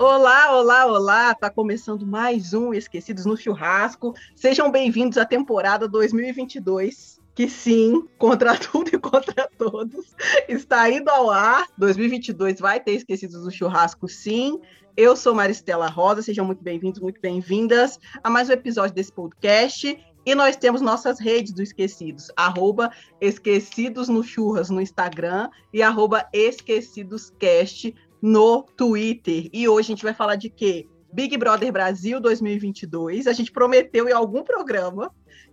Olá, olá, olá! Tá começando mais um Esquecidos no Churrasco. Sejam bem-vindos à temporada 2022, que sim, contra tudo e contra todos, está indo ao ar. 2022 vai ter Esquecidos no Churrasco, sim. Eu sou Maristela Rosa, sejam muito bem-vindos, muito bem-vindas a mais um episódio desse podcast. E nós temos nossas redes do Esquecidos, arroba Esquecidos no Churras no Instagram e arroba EsquecidosCast no Twitter. E hoje a gente vai falar de quê? Big Brother Brasil 2022. A gente prometeu em algum programa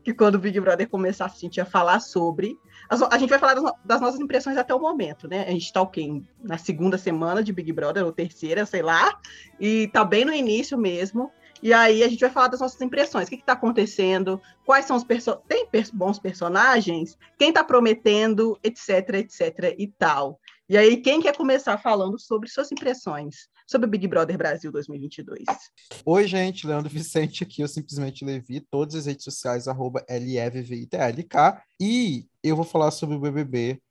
que quando o Big Brother começasse, a gente ia falar sobre. A gente vai falar das, nossas impressões até o momento, né? A gente está o quê? Na segunda semana de Big Brother, ou terceira, sei lá. E tá bem no início mesmo. E aí a gente vai falar das nossas impressões. O que está acontecendo? Quais são os personagens? Tem bons personagens? Quem está prometendo? Etc, etc e tal. E aí, quem quer começar falando sobre suas impressões sobre o Big Brother Brasil 2022? Oi, gente, Leandro Vicente aqui, eu simplesmente Levi, todas as redes sociais, arroba LEVVITLK, e eu vou falar sobre o BBB.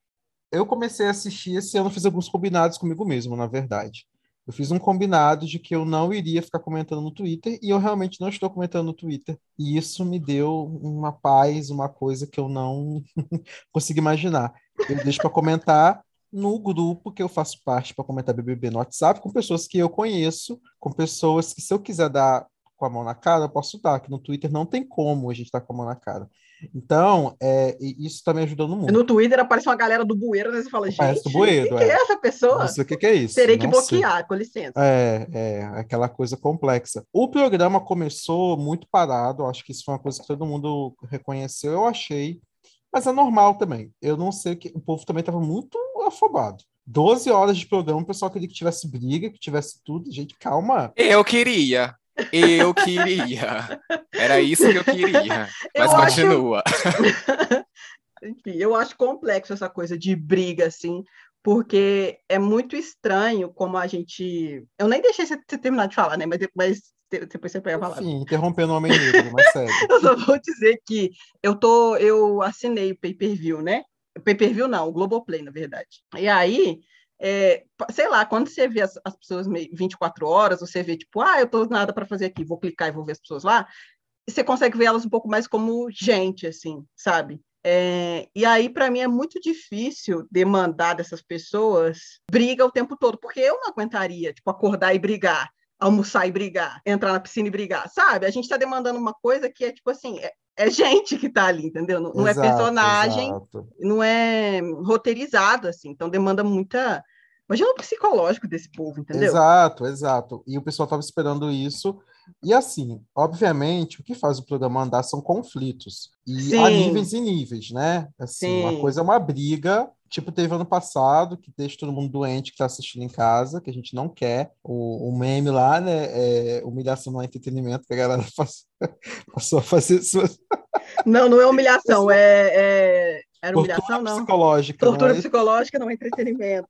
Eu comecei a assistir esse ano, fiz alguns combinados comigo mesmo, na verdade. Eu fiz um combinado de que eu não iria ficar comentando no Twitter e eu realmente não estou comentando no Twitter. E isso me deu uma paz, uma coisa que eu não consigo imaginar. Eu deixo para comentar no grupo que eu faço parte para comentar BBB no WhatsApp com pessoas que eu conheço, com pessoas que se eu quiser dar com a mão na cara, eu posso dar, que no Twitter não tem como a gente estar tá com a mão na cara. Então, é, isso está me ajudando muito. No Twitter aparece uma galera do bueiro, né? Você fala, gente, do bueiro, o que, é. que, é. essa pessoa? Não sei o que, que é isso. Terei que bloquear, sei. com licença. É, é, aquela coisa complexa. O programa começou muito parado, acho que isso foi uma coisa que todo mundo reconheceu, eu achei. Mas é normal também. Eu não sei que o povo também estava muito afobado. 12 horas de programa, o pessoal queria que tivesse briga, que tivesse tudo. Gente, calma. Eu queria. Eu queria. Era isso que eu queria. Mas eu continua. Acho... Enfim, eu acho complexo essa coisa de briga, assim, porque é muito estranho como a gente. Eu nem deixei você terminar de falar, né? Mas, mas depois você pega a palavra. Sim, interrompendo o homem negro, mas sério. eu só vou dizer que eu tô, eu assinei o pay-per-view, né? Pay-per-view não, o Globoplay, na verdade. E aí, é, sei lá, quando você vê as, as pessoas 24 horas, você vê tipo, ah, eu tô nada para fazer aqui, vou clicar e vou ver as pessoas lá, você consegue ver elas um pouco mais como gente, assim, sabe? É, e aí, para mim, é muito difícil demandar dessas pessoas briga o tempo todo, porque eu não aguentaria, tipo, acordar e brigar, almoçar e brigar, entrar na piscina e brigar, sabe? A gente está demandando uma coisa que é, tipo assim, é, é gente que está ali, entendeu? Não, não é exato, é personagem, exato. não é roteirizado, assim, então demanda muita. Imagina o psicológico desse povo, entendeu? Exato, exato. E o pessoal estava esperando isso. E assim, obviamente, o que faz o programa andar são conflitos. E Sim. há níveis e níveis, né? Assim, Sim. uma coisa é uma briga, tipo teve ano passado, que deixa todo mundo doente que está assistindo em casa, que a gente não quer. O, o meme lá, né? É humilhação no entretenimento, que a galera passou a fazer suas. Não, não é humilhação, é, é... Era humilhação, Tortura não. Psicológica, Tortura não é... psicológica não é entretenimento.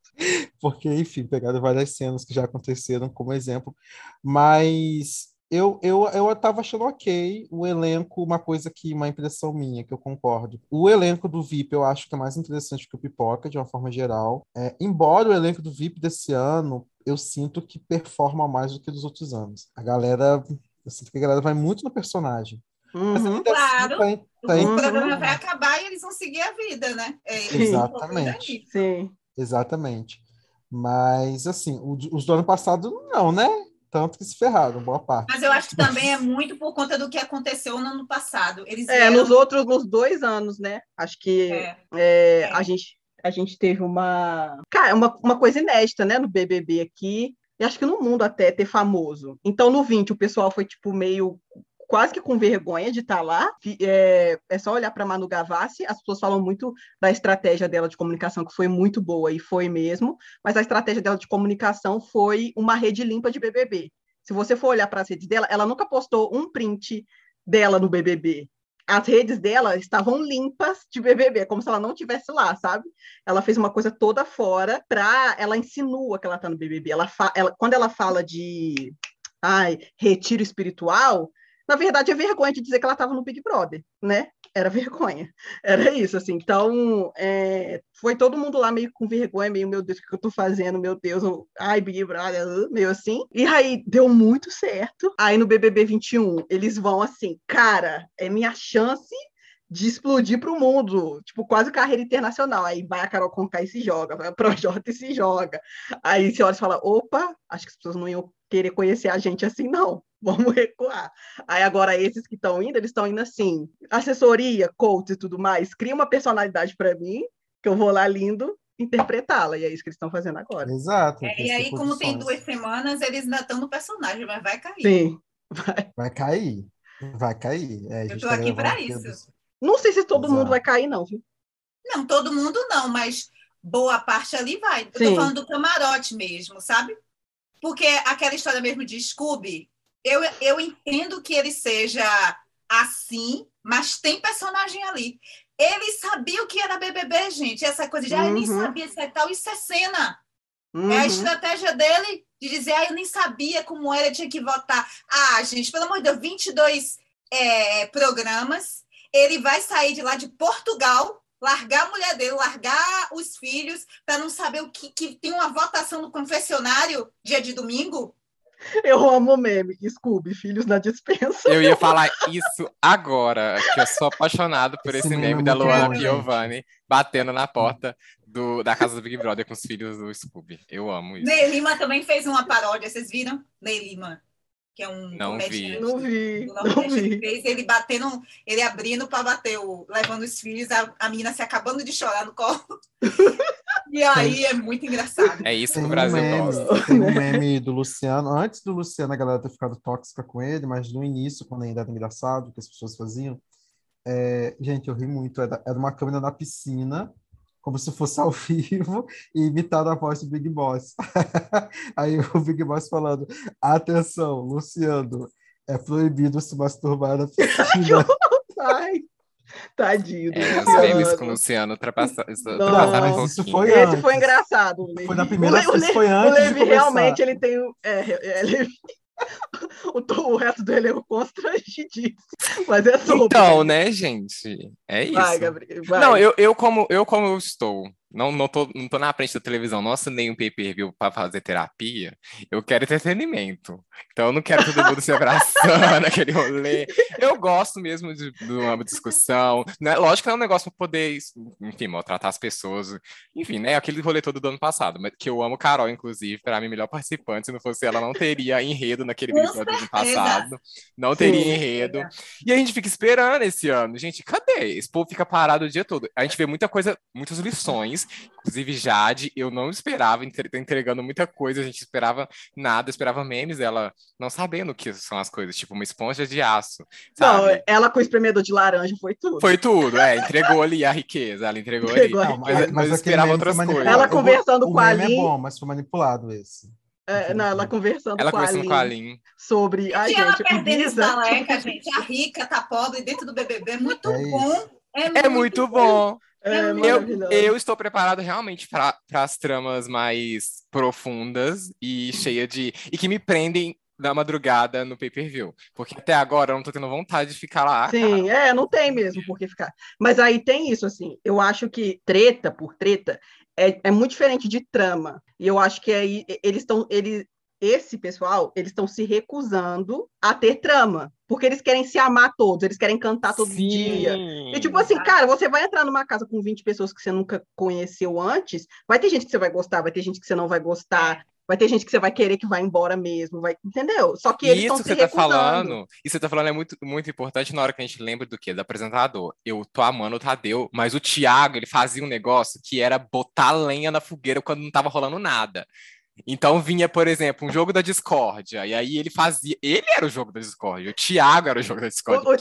Porque, enfim, pegaram várias cenas que já aconteceram como exemplo. Mas eu, eu, eu tava achando ok o elenco, uma coisa que, uma impressão minha, que eu concordo. O elenco do VIP eu acho que é mais interessante que o Pipoca, de uma forma geral. É, embora o elenco do VIP desse ano, eu sinto que performa mais do que dos outros anos. A galera, eu sinto que a galera vai muito no personagem. Uhum, claro. Assim, tá, tá o programa vai acabar e eles vão seguir a vida, né? É, Exatamente. Sim. Exatamente. Mas, assim, os do ano passado, não, né? Tanto que se ferraram, boa parte. Mas eu acho que também é muito por conta do que aconteceu no ano passado. Eles é, nos outros, nos dois anos, né? Acho que é. É, é. a, gente, a gente teve uma, cara, uma, uma coisa inédita, né, no BBB aqui, e acho que no mundo até ter famoso. Então, no 20, o pessoal foi, tipo, meio quase que com vergonha de estar tá lá. É, é só olhar para Manu Gavassi, as pessoas falam muito da estratégia dela de comunicação, que foi muito boa, e foi mesmo, mas a estratégia dela de comunicação foi uma rede limpa de BBB. Se você for olhar para as redes dela, ela nunca postou um print dela no BBB. as redes dela estavam limpas de BBB, como se ela não tivesse lá, sabe? Ela fez uma coisa toda fora pra. Ela insinua que ela tá no BBB. Ela, fa... ela quando ela fala de ai, retiro espiritual, na verdade é vergonha de dizer que ela estava no Big Brother, né? Era vergonha. Era isso, assim. Então, é, foi todo mundo lá meio com vergonha, meio, meu Deus, o que eu tô fazendo? Meu Deus, eu, ai, Big Brother, uh, meio assim. E aí, deu muito certo. Aí, no BBB 21, eles vão assim, cara, é minha chance de explodir para o mundo, tipo, quase carreira internacional. Aí vai a Carol Conká e se joga, vai a Projota e se joga. Aí você olha e fala, opa, acho que as pessoas não iam querer conhecer a gente assim, não. Vamos recuar. Aí agora esses que estão indo, eles estão indo assim, assessoria, coach e tudo mais, cria uma personalidade para mim, que eu vou lá lindo interpretá-la, e é isso que eles estão fazendo agora. Exato. É, e aí, como tem duas semanas, eles ainda estão no personagem, mas vai cair. Sim, vai. Vai cair. Vai cair. É, eu tô aqui para isso. Não sei se todo Exato. mundo vai cair, não, viu? Não, todo mundo não, mas boa parte ali vai. Eu Sim. tô falando do camarote mesmo, sabe? Porque aquela história mesmo de Scooby, eu, eu entendo que ele seja assim, mas tem personagem ali. Ele sabia o que era BBB, gente. Essa coisa de, ah, eu nem uhum. sabia se é tal, isso é cena. Uhum. É a uhum. estratégia dele de dizer, ah, eu nem sabia como era, tinha que votar. Ah, gente, pelo amor de Deus, 22 é, programas, ele vai sair de lá de Portugal, largar a mulher dele, largar os filhos, para não saber o que, que tem uma votação no confessionário dia de domingo. Eu amo o meme, Scooby, filhos na dispensa. Eu ia falar isso agora, que eu sou apaixonado por esse, esse meme da Luana Piovani batendo na porta do, da casa do Big Brother com os filhos do Scooby. Eu amo isso. Ney Lima também fez uma paródia, vocês viram? Ney Lima que é um não vi. Não vi, não vi. Fez ele batendo, ele abrindo para bater, o, levando os filhos, a, a menina se acabando de chorar no colo. e aí é muito engraçado. É isso que o Brasil um gosta. Tem um meme do Luciano, antes do Luciano a galera ter ficado tóxica com ele, mas no início, quando ainda era engraçado, que as pessoas faziam, é, gente, eu ri muito, era, era uma câmera na piscina, como se fosse ao vivo e imitar a voz do Big Boss. Aí o Big Boss falando: atenção, Luciano, é proibido se masturbar na piscina. Ai, tadinho. É, os memes com o Luciano ultrapassaram. Não, isso foi Esse antes. foi engraçado. Foi na primeira vez, foi antes. O Levi realmente ele tem. É, ele, o, o resto do elenco constrangidíssimo. Mas é sobre. Então, né, gente? É isso. Vai, Gabriel. Vai. Não, eu, eu, como, eu como eu estou não, não, tô, não tô na frente da televisão, não assinei um pay-per-view para fazer terapia, eu quero entretenimento. Então eu não quero todo mundo se abraçando, aquele rolê. Eu gosto mesmo de, de uma discussão. Né? Lógico que é um negócio para poder, enfim, maltratar as pessoas. Enfim, né? Aquele rolê todo do ano passado, mas que eu amo Carol, inclusive, para mim, melhor participante. Se não fosse ela, não teria enredo naquele do ano passado. Não teria Sim. enredo. E a gente fica esperando esse ano. Gente, cadê? Esse povo fica parado o dia todo. A gente vê muita coisa, muitas lições Inclusive, Jade, eu não esperava, tá entregando muita coisa, a gente esperava nada, esperava memes dela não sabendo o que são as coisas, tipo uma esponja de aço. Sabe? Não, ela com o espremedor de laranja foi tudo. Foi tudo, é, entregou ali a riqueza, ela entregou, entregou ali. Não, mas, mas, mas esperava outras coisas. Ela conversando o, com a Aline. é bom, mas foi manipulado esse. É, não, ela conversando, ela com, conversando a Aline sobre. Ai, gente, ela perdendo estaleca, gente. A rica tá pobre dentro do BBB. É muito é bom. É, é muito, muito bom. bom. É eu, eu estou preparado realmente para as tramas mais profundas e cheia de. e que me prendem na madrugada no pay-per-view. Porque até agora eu não tô tendo vontade de ficar lá. Sim, cara. é, não tem mesmo por que ficar. Mas aí tem isso, assim, eu acho que treta por treta é, é muito diferente de trama. E eu acho que aí eles estão. Eles, esse pessoal, eles estão se recusando a ter trama, porque eles querem se amar todos, eles querem cantar todo Sim. dia. E tipo assim, cara, você vai entrar numa casa com 20 pessoas que você nunca conheceu antes, vai ter gente que você vai gostar, vai ter gente que você não vai gostar, vai ter gente que você vai querer que vá embora mesmo, vai, entendeu? Só que eles isso que você tá falando, isso que você tá falando é muito, muito importante na hora que a gente lembra do quê? Do apresentador. Eu tô amando o Tadeu, mas o Thiago, ele fazia um negócio que era botar lenha na fogueira quando não tava rolando nada. Então vinha, por exemplo, um jogo da discórdia, e aí ele fazia. Ele era o jogo da discórdia, o Thiago era o jogo da discórdia. O, o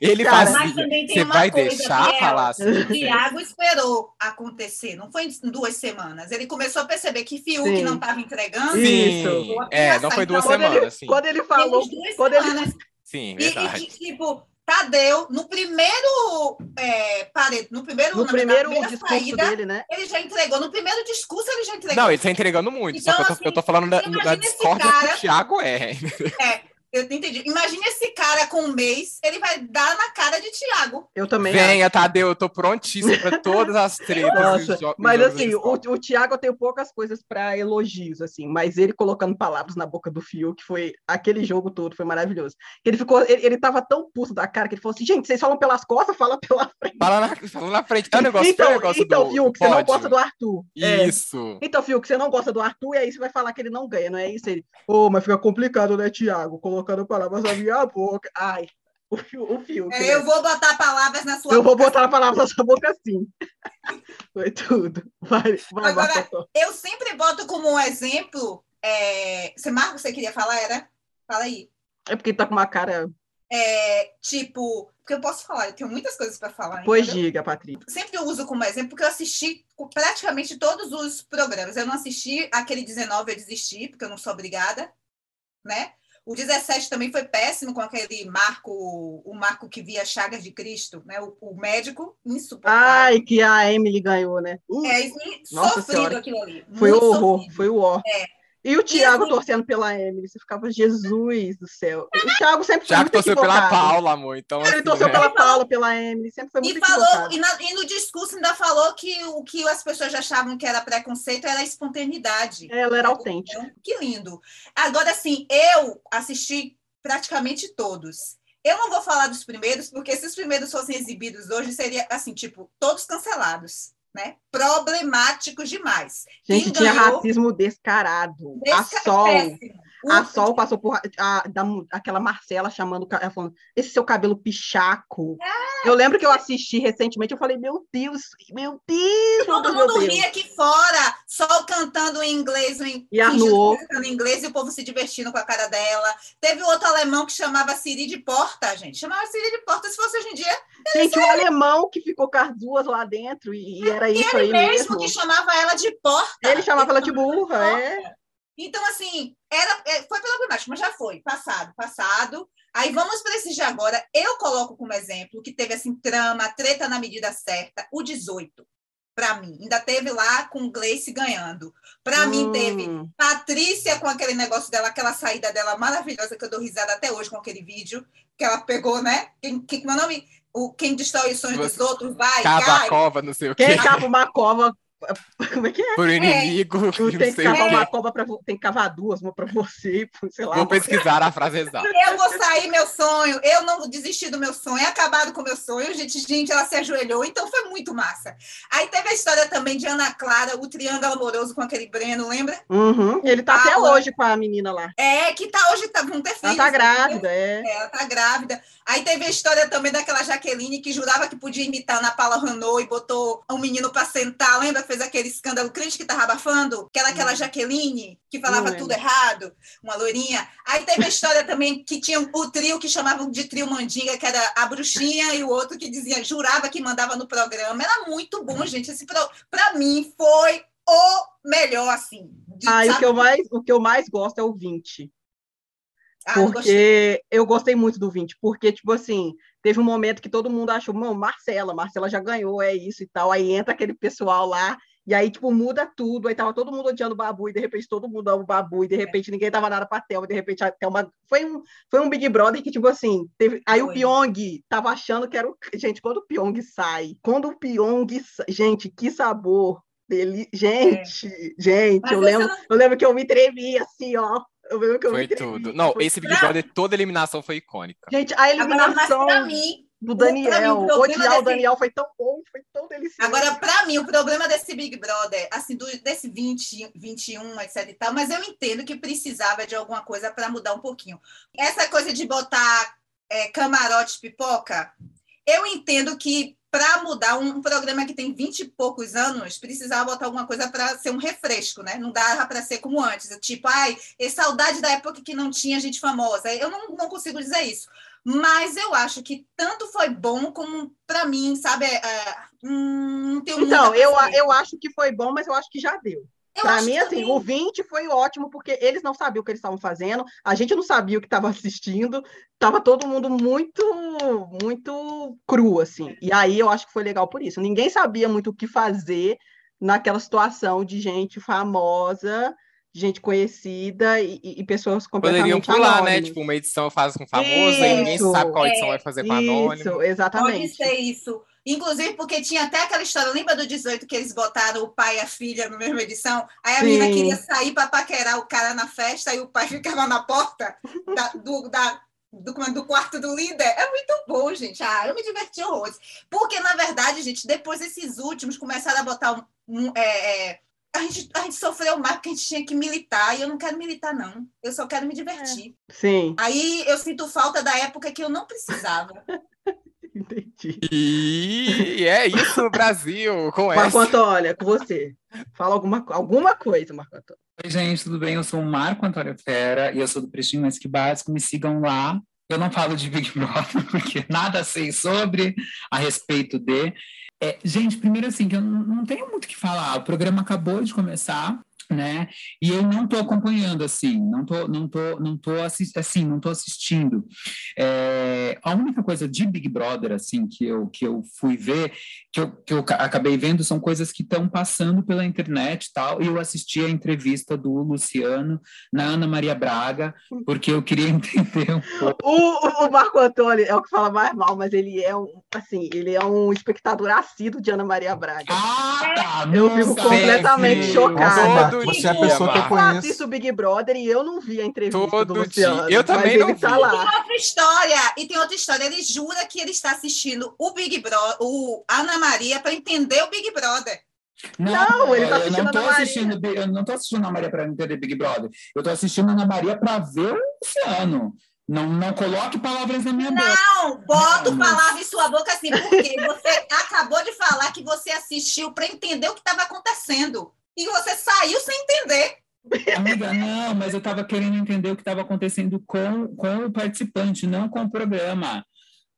Ele, ele Cara, fazia. Você vai coisa, deixar é, falar assim? O Thiago esperou acontecer, não foi em duas semanas. Ele começou a perceber que Fiuk sim. não estava entregando. Sim, é, não foi duas então, semanas. Quando ele, quando ele falou. Quando ele... Sim, verdade. E, e, tipo, Tadeu, no primeiro é, parede, no primeiro, no na- primeiro na primeira discurso saída, dele, né? ele já entregou. No primeiro discurso, ele já entregou. Não, ele tá entregando muito. Então, só que eu tô, assim, eu tô falando da, da discórdia que cara- o Thiago é. Eu entendi. Imagina esse cara com um mês, ele vai dar na cara de Tiago. Eu também acho. Venha, Tadeu, eu tô prontíssimo pra todas as tretas. mas assim, o, o Thiago eu tenho poucas coisas para elogios, assim, mas ele colocando palavras na boca do Fio, que foi aquele jogo todo, foi maravilhoso. Ele ficou, ele, ele tava tão puto da cara que ele falou assim, gente, vocês falam pelas costas, fala pela frente. Fala na, fala na frente. É o negócio, então, é o negócio então do, Fiuk, você não gosta do Arthur. É. Isso. Então, Fiuk, você não gosta do Arthur, e aí você vai falar que ele não ganha, não é isso? Ele, ô, mas fica complicado, né, Thiago? Colocando palavras na minha boca. Ai, o o Fiuk É, né? eu vou botar palavras na sua Eu vou boca. botar a palavra na sua boca assim. Foi tudo. Vai, vai, Agora-. Eu sempre boto como um exemplo. É... Você, Marcos, você queria falar? Era? Fala aí. É porque tá com uma cara. É, tipo, porque eu posso falar, eu tenho muitas coisas para falar. Pois entendeu? diga, Patrícia. sempre eu uso como exemplo, porque eu assisti praticamente todos os programas. Eu não assisti aquele 19, eu desisti, porque eu não sou obrigada, né? O 17 também foi péssimo com aquele Marco, o Marco que via Chagas de Cristo, né? O, o médico insuportável. Ai, que a Emily ganhou, né? Uh, é sofrido Senhora. aquilo ali. foi o horror, sofrido. foi o horror. É. E o Thiago assim- torcendo pela Emily, você ficava, Jesus do céu. O Thiago sempre foi Thiago muito torceu pela equivocado. Paula, amor. Então, Ele assim, torceu né? pela Paula, pela Emily, sempre foi muito E, falou, equivocado. e, na- e no discurso ainda falou que o que as pessoas já achavam que era preconceito era a espontaneidade. Ela era autêntica. Então, que lindo. Agora, assim, eu assisti praticamente todos. Eu não vou falar dos primeiros, porque se os primeiros fossem exibidos hoje, seria, assim, tipo, todos cancelados, né? Problemáticos demais. Gente, Quem tinha ganhou? racismo descarado. A Desca- Sol, péssimo. A Sol passou por a, da, aquela Marcela chamando, ela falando, esse seu cabelo pichaco. É. Eu lembro que eu assisti recentemente, eu falei, meu Deus, meu Deus, Todo meu mundo Deus. ria aqui fora, só cantando em inglês, em, E que cantando em inglês e o povo se divertindo com a cara dela. Teve outro alemão que chamava Siri de Porta, gente. Chamava Siri de Porta, se fosse hoje em dia, Gente, o alemão que ficou com as duas lá dentro, e, e era isso aí mesmo mesmo. que chamava ela de Porta. Ele chamava ela de burra, é. Então, assim, era, é, foi problemático, mas já foi. Passado, passado. Aí vamos para esse de agora. Eu coloco como exemplo que teve assim trama, treta na medida certa, o 18. Para mim, ainda teve lá com Gleice ganhando. Para mim teve Hum, Patrícia com aquele negócio dela, aquela saída dela maravilhosa que eu dou risada até hoje com aquele vídeo que ela pegou, né? Quem, quem, meu nome? O, quem destrói os sonhos dos outros vai, Cava cai. a cova, não sei o quê. Quem cava uma cova. Como é que é? Por inimigo, Tu não tem que cavar uma para tem que cavar duas, uma para você, sei lá. Vou pesquisar a frase exata. Eu vou sair meu sonho, eu não desisti do meu sonho, é acabado com o meu sonho. Gente, gente, ela se ajoelhou, então foi muito massa. Aí teve a história também de Ana Clara, o triângulo amoroso com aquele Breno, lembra? Uhum, Ele tá até hoje com a menina lá. É, que tá hoje, tá, vão ter Ela tá né? grávida, é. É, ela tá grávida. Aí teve a história também daquela Jaqueline que jurava que podia imitar na Paula Renault e botou um menino para sentar. Lembra fez aquele escândalo crítico que tava abafando? Que era aquela Jaqueline que falava tudo errado, uma loirinha. Aí teve a história também que tinha o trio que chamavam de trio Mandinga, que era a bruxinha e o outro que dizia, jurava que mandava no programa. Era muito bom, gente. Esse pro... Para mim foi o melhor, assim. de- Ah, o que, eu mais, o que eu mais gosto é o 20. Ah, não gostei. Porque eu gostei muito do 20, porque, tipo assim, teve um momento que todo mundo achou, não, Marcela, Marcela já ganhou, é isso e tal. Aí entra aquele pessoal lá, e aí, tipo, muda tudo. Aí tava todo mundo odiando o Babu, e de repente todo mundo ama o Babu, e de repente ninguém tava nada pra Thelma, e de repente a Thelma. Foi um, foi um Big Brother que, tipo assim, teve. Aí o Foi. Pyong tava achando que era o. Gente, quando o Pyong sai, quando o Pyong. Gente, que sabor dele. Gente, gente, Mas eu lembro, eu lembro que eu me tremi assim, ó. Eu lembro que eu Foi tudo. Não, Foi- esse Big Brother, toda eliminação foi icônica. Gente, a Agora, mas eliminação para mim, do o- pra Daniel, mim, o odiar o desse- Daniel foi tão bom, foi tão delicioso. Agora, para mim, o problema desse Big Brother, assim, do, desse 20, 21, etc e tal, mas eu entendo que precisava de alguma coisa para mudar um pouquinho. Essa coisa de botar é, camarote pipoca, eu entendo que para mudar um, programa que tem 20 e poucos anos, precisava botar alguma coisa para ser um refresco, né? Não dava para ser como antes, tipo, ai, é saudade da época que não tinha gente famosa. Eu não, não consigo dizer isso. Mas eu acho que tanto foi bom como para mim, sabe? é, hum, não tenho Então, eu, eu acho que foi bom, mas eu acho que já deu. Para mim, assim, também... o 20 foi ótimo, porque eles não sabiam o que eles estavam fazendo, a gente não sabia o que estava assistindo, tava todo mundo muito, muito cru, assim. E aí eu acho que foi legal por isso. Ninguém sabia muito o que fazer naquela situação de gente famosa gente conhecida e, e pessoas completamente Poderiam pular, né? Tipo, uma edição faz com famoso isso, e ninguém sabe qual edição é, vai fazer com anônimo. Isso, exatamente. Pode ser isso. Inclusive, porque tinha até aquela história, lembra do 18 que eles botaram o pai e a filha na mesma edição? Aí a Sim. menina queria sair para paquerar o cara na festa e o pai ficava na porta da, do, da, do, do, quarto do líder. É muito bom, gente. Ah, eu me diverti horrores. Porque, na verdade, gente, depois esses últimos começaram a botar um. um é, é, a gente, a gente sofreu mais porque a gente tinha que militar e eu não quero militar, não. Eu só quero me divertir. É. Sim. Aí eu sinto falta da época que eu não precisava. Entendi. E é isso, Brasil, com Marco essa. Antônio, com você. Fala alguma, alguma coisa, Marco Antônio. Oi, gente, tudo bem? Eu sou o Marco Antônio Fera e eu sou do Prestinho Mais Que Básico. Me sigam lá. Eu não falo de Big Brother porque nada sei sobre, a respeito de. É, gente, primeiro assim, que eu não tenho muito o que falar. O programa acabou de começar né? E eu não estou acompanhando assim, não tô, não tô, não tô assist, assim, não tô assistindo. É, a única coisa de Big Brother assim que eu que eu fui ver, que eu, que eu acabei vendo são coisas que estão passando pela internet e tal. E eu assisti a entrevista do Luciano na Ana Maria Braga, porque eu queria entender um pouco. O, o Marco Antônio é o que fala mais mal, mas ele é um assim, ele é um espectador assíduo de Ana Maria Braga. Ah, tá! Eu fico completamente chocada você é a pessoa que eu conheço. Eu assisto o Big Brother e eu não vi a entrevista Todo do Luciano. Dia. Eu também não tá vi. Lá. E tem outra história, e tem outra história. Ele jura que ele está assistindo o Big Brother, o Ana Maria, para entender o Big Brother. Não, não ele está assistindo eu não tô assistindo, Eu não estou assistindo Ana Maria para entender Big Brother. Eu estou assistindo Ana Maria para ver o Luciano. Não, não coloque palavras na minha não, boca. Não, bota palavras em sua boca assim, porque você acabou de falar que você assistiu para entender o que estava acontecendo. E você saiu sem entender. Amiga, não, mas eu estava querendo entender o que estava acontecendo com, com o participante, não com o programa.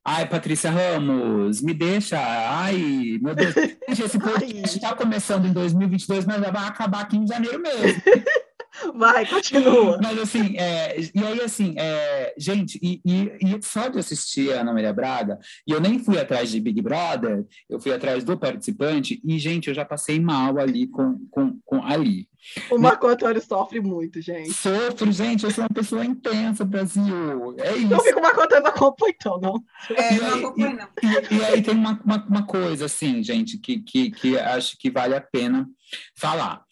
Ai, Patrícia Ramos, me deixa. Ai, meu Deus. Gente, esse podcast está começando em 2022, mas vai acabar aqui em janeiro mesmo. Vai, continua. Mas assim, é, e aí assim, é, gente, e, e, e, só de assistir a Ana Maria Braga, e eu nem fui atrás de Big Brother, eu fui atrás do participante, e, gente, eu já passei mal ali com, com, com ali. O Marco Antônio sofre muito, gente. Sofro, gente, eu sou uma pessoa intensa, Brasil. É isso. Não fica o Marco Antônio acompanha, então, não. É, não acompanho, não. E, e, aí tem uma, uma, uma, coisa, assim, gente, que, que, que acho que vale a pena falar.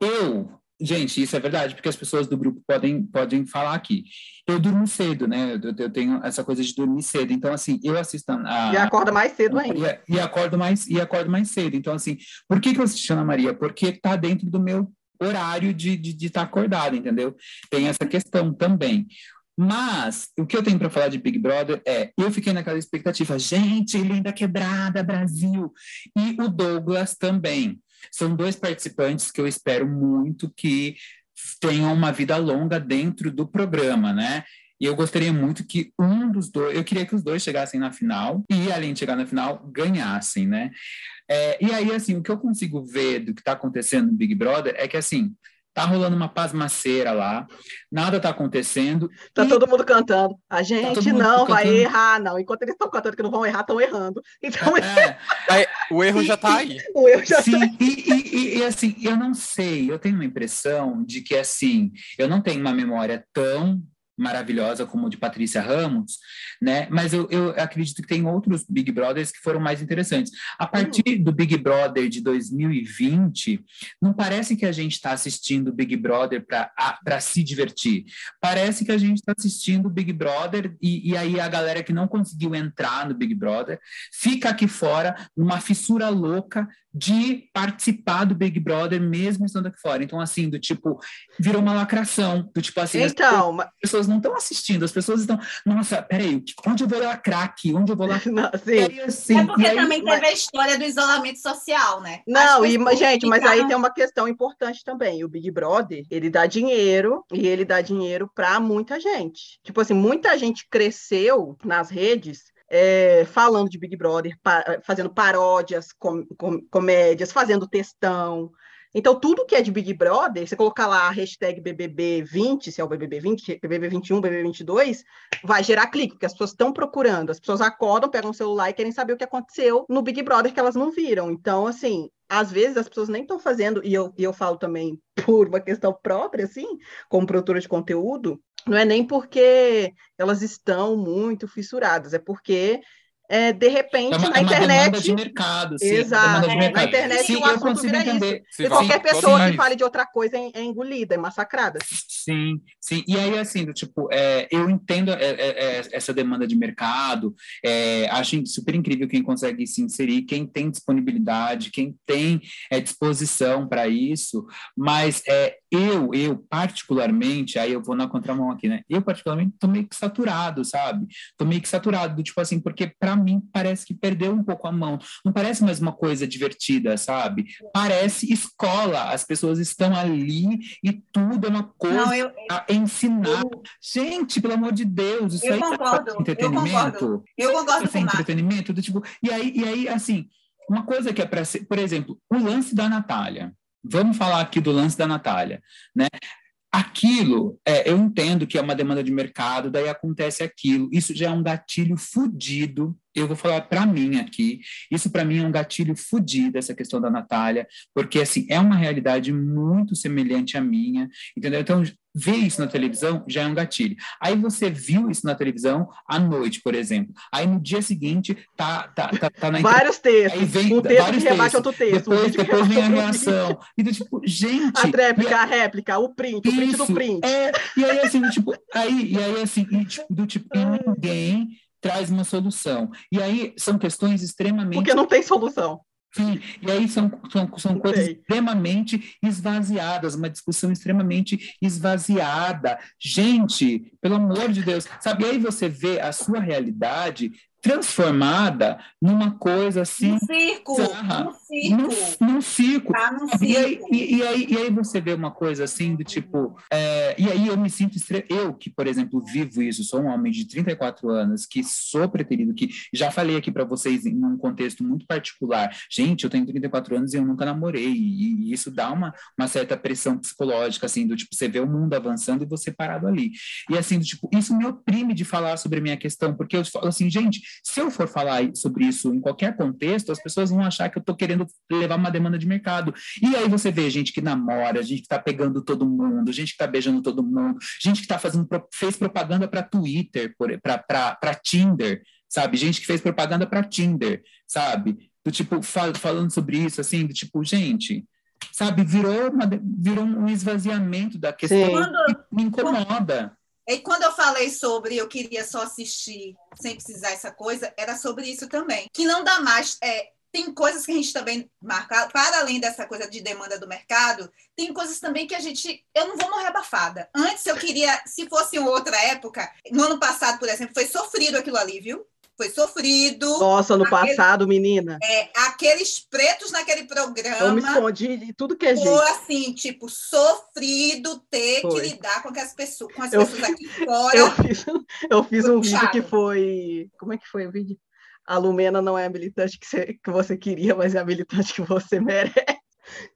Eu Gente, isso é verdade, porque as pessoas do grupo podem, podem falar aqui. Eu durmo cedo, né? Eu, eu tenho essa coisa de dormir cedo. Então, assim, eu assisto a. E acorda mais cedo ainda. E, e, acordo mais, e acordo mais cedo. Então, assim, por que, que eu assisti Ana Maria? Porque tá dentro do meu horário de estar de, de tá acordado, entendeu? Tem essa questão também. Mas o que eu tenho para falar de Big Brother é, eu fiquei naquela expectativa, gente, linda quebrada, Brasil. E o Douglas também. São dois participantes que eu espero muito que tenham uma vida longa dentro do programa, né? E eu gostaria muito que um dos dois, eu queria que os dois chegassem na final e, além de chegar na final, ganhassem, né? É, e aí, assim, o que eu consigo ver do que está acontecendo no Big Brother é que, assim, Tá rolando uma pasmaceira lá, nada tá acontecendo. Tá e... todo mundo cantando. A gente tá não vai cantando. errar, não. Enquanto eles estão cantando que não vão errar, estão errando. Então, é, é, o erro já tá aí. o erro já Sim, tá aí. E, e, e, assim, eu não sei, eu tenho uma impressão de que, assim, eu não tenho uma memória tão maravilhosa como o de Patrícia Ramos, né? Mas eu, eu acredito que tem outros Big Brothers que foram mais interessantes. A partir do Big Brother de 2020, não parece que a gente está assistindo Big Brother para se divertir. Parece que a gente está assistindo Big Brother e, e aí a galera que não conseguiu entrar no Big Brother fica aqui fora numa fissura louca de participar do Big Brother mesmo estando aqui fora. Então, assim, do tipo, virou uma lacração. Do tipo assim, então, as pessoas não estão assistindo, as pessoas estão, nossa, peraí, onde eu vou lacrar aqui? Onde eu vou lacrar? Não, aí, assim, é porque aí, também mas... teve a história do isolamento social, né? Não, e, mas, gente, mas aí tem uma questão importante também. O Big Brother, ele dá dinheiro e ele dá dinheiro para muita gente. Tipo assim, muita gente cresceu nas redes é, falando de Big Brother, pa fazendo paródias, com, com, comédias, fazendo textão. Então, tudo que é de Big Brother, você colocar lá a hashtag BBB20, se é o BBB20, BBB21, BBB22, vai gerar clique, porque as pessoas estão procurando. As pessoas acordam, pegam o celular e querem saber o que aconteceu no Big Brother que elas não viram. Então, assim, às vezes as pessoas nem estão fazendo, e eu, e eu falo também por uma questão própria, assim, como produtora de conteúdo, não é nem porque elas estão muito fissuradas, é porque é, de repente, é uma, na é internet. de mercado, sim, Exato. De mercado. Na internet sim, o assunto vira entender. isso. e qualquer pessoa que fale de outra coisa é, é, engolida, é massacrada. Sim, sim. E aí, assim, do tipo, é, eu entendo é, essa demanda de mercado, acho super incrível quem consegue se inserir, quem tem disponibilidade, quem tem disposição para isso, mas eu, eu, particularmente, aí eu vou na contramão aqui, né? Eu, particularmente, tô meio que saturado, sabe? Tô meio que saturado, do tipo assim, porque para mim parece que perdeu um pouco a mão. Não parece mais uma coisa divertida, sabe? Parece escola. As pessoas estão ali e tudo é uma coisa Não, eu, a ensinar. Eu, Gente, pelo amor de Deus, isso eu aí concordo, é entretenimento. Eu concordo. Isso é entretenimento do tipo. E aí, e aí, assim, uma coisa que é para ser, por exemplo, o lance da Natália. Vamos falar aqui do lance da Natália, né? Aquilo, é, eu entendo que é uma demanda de mercado, daí acontece aquilo. Isso já é um gatilho fudido eu vou falar para mim aqui, isso para mim é um gatilho fodido, essa questão da Natália, porque, assim, é uma realidade muito semelhante à minha, entendeu? Então, ver isso na televisão já é um gatilho. Aí você viu isso na televisão à noite, por exemplo. Aí no dia seguinte tá, tá, tá, tá na Vários textos. Aí vem um texto vários que rebate outro texto. Depois, um depois vem a reação. Então, tipo, gente. A réplica, a réplica, o print, isso, o print do print. É, e aí, assim, tipo, aí, e aí, assim, e, tipo, do tipo, ninguém traz uma solução. E aí são questões extremamente. Porque não tem solução. Sim, e aí são, são, são coisas extremamente esvaziadas, uma discussão extremamente esvaziada. Gente, pelo amor de Deus, sabe? E aí você vê a sua realidade transformada numa coisa assim. Um circo! Num circo! Num, num circo. Tá num circo. E, aí, e, e, aí, e aí você vê uma coisa assim do tipo. É, e aí eu me sinto. Estre... Eu, que, por exemplo, vivo isso, sou um homem de 34 anos, que sou preterido, que já falei aqui para vocês em um contexto muito particular. Gente, eu tenho 34 anos e eu nunca namorei. E, e isso dá uma, uma certa pressão psicológica, assim, do tipo, você vê o mundo avançando e você parado ali. E assim, do tipo, isso me oprime de falar sobre a minha questão, porque eu falo assim, gente, se eu for falar sobre isso em qualquer contexto, as pessoas vão achar que eu estou querendo levar uma demanda de mercado. E aí você vê gente que namora, gente que está pegando todo mundo, gente que está beijando todo mundo, gente que está fazendo fez propaganda para Twitter, para Tinder, sabe? Gente que fez propaganda para Tinder, sabe? Do tipo fal falando sobre isso, assim, do tipo gente, sabe? Virou uma, virou um esvaziamento da questão que me incomoda. E quando eu falei sobre eu queria só assistir sem precisar essa coisa, era sobre isso também. Que não dá mais. É, tem coisas que a gente também marca, para além dessa coisa de demanda do mercado, tem coisas também que a gente. Eu não vou morrer abafada. Antes eu queria, se fosse outra época, no ano passado, por exemplo, foi sofrido aquilo ali, viu? foi sofrido. Nossa, no aquele, passado, menina. É, aqueles pretos naquele programa. Eu me escondi de tudo que é jeito. Foi assim, tipo, sofrido ter foi. que lidar com as pessoas, com as eu pessoas aqui fora. Eu fiz, eu fiz um vídeo que foi. Como é que foi o vídeo? A Lumena não é a militante que você, que você queria, mas é a militante que você merece.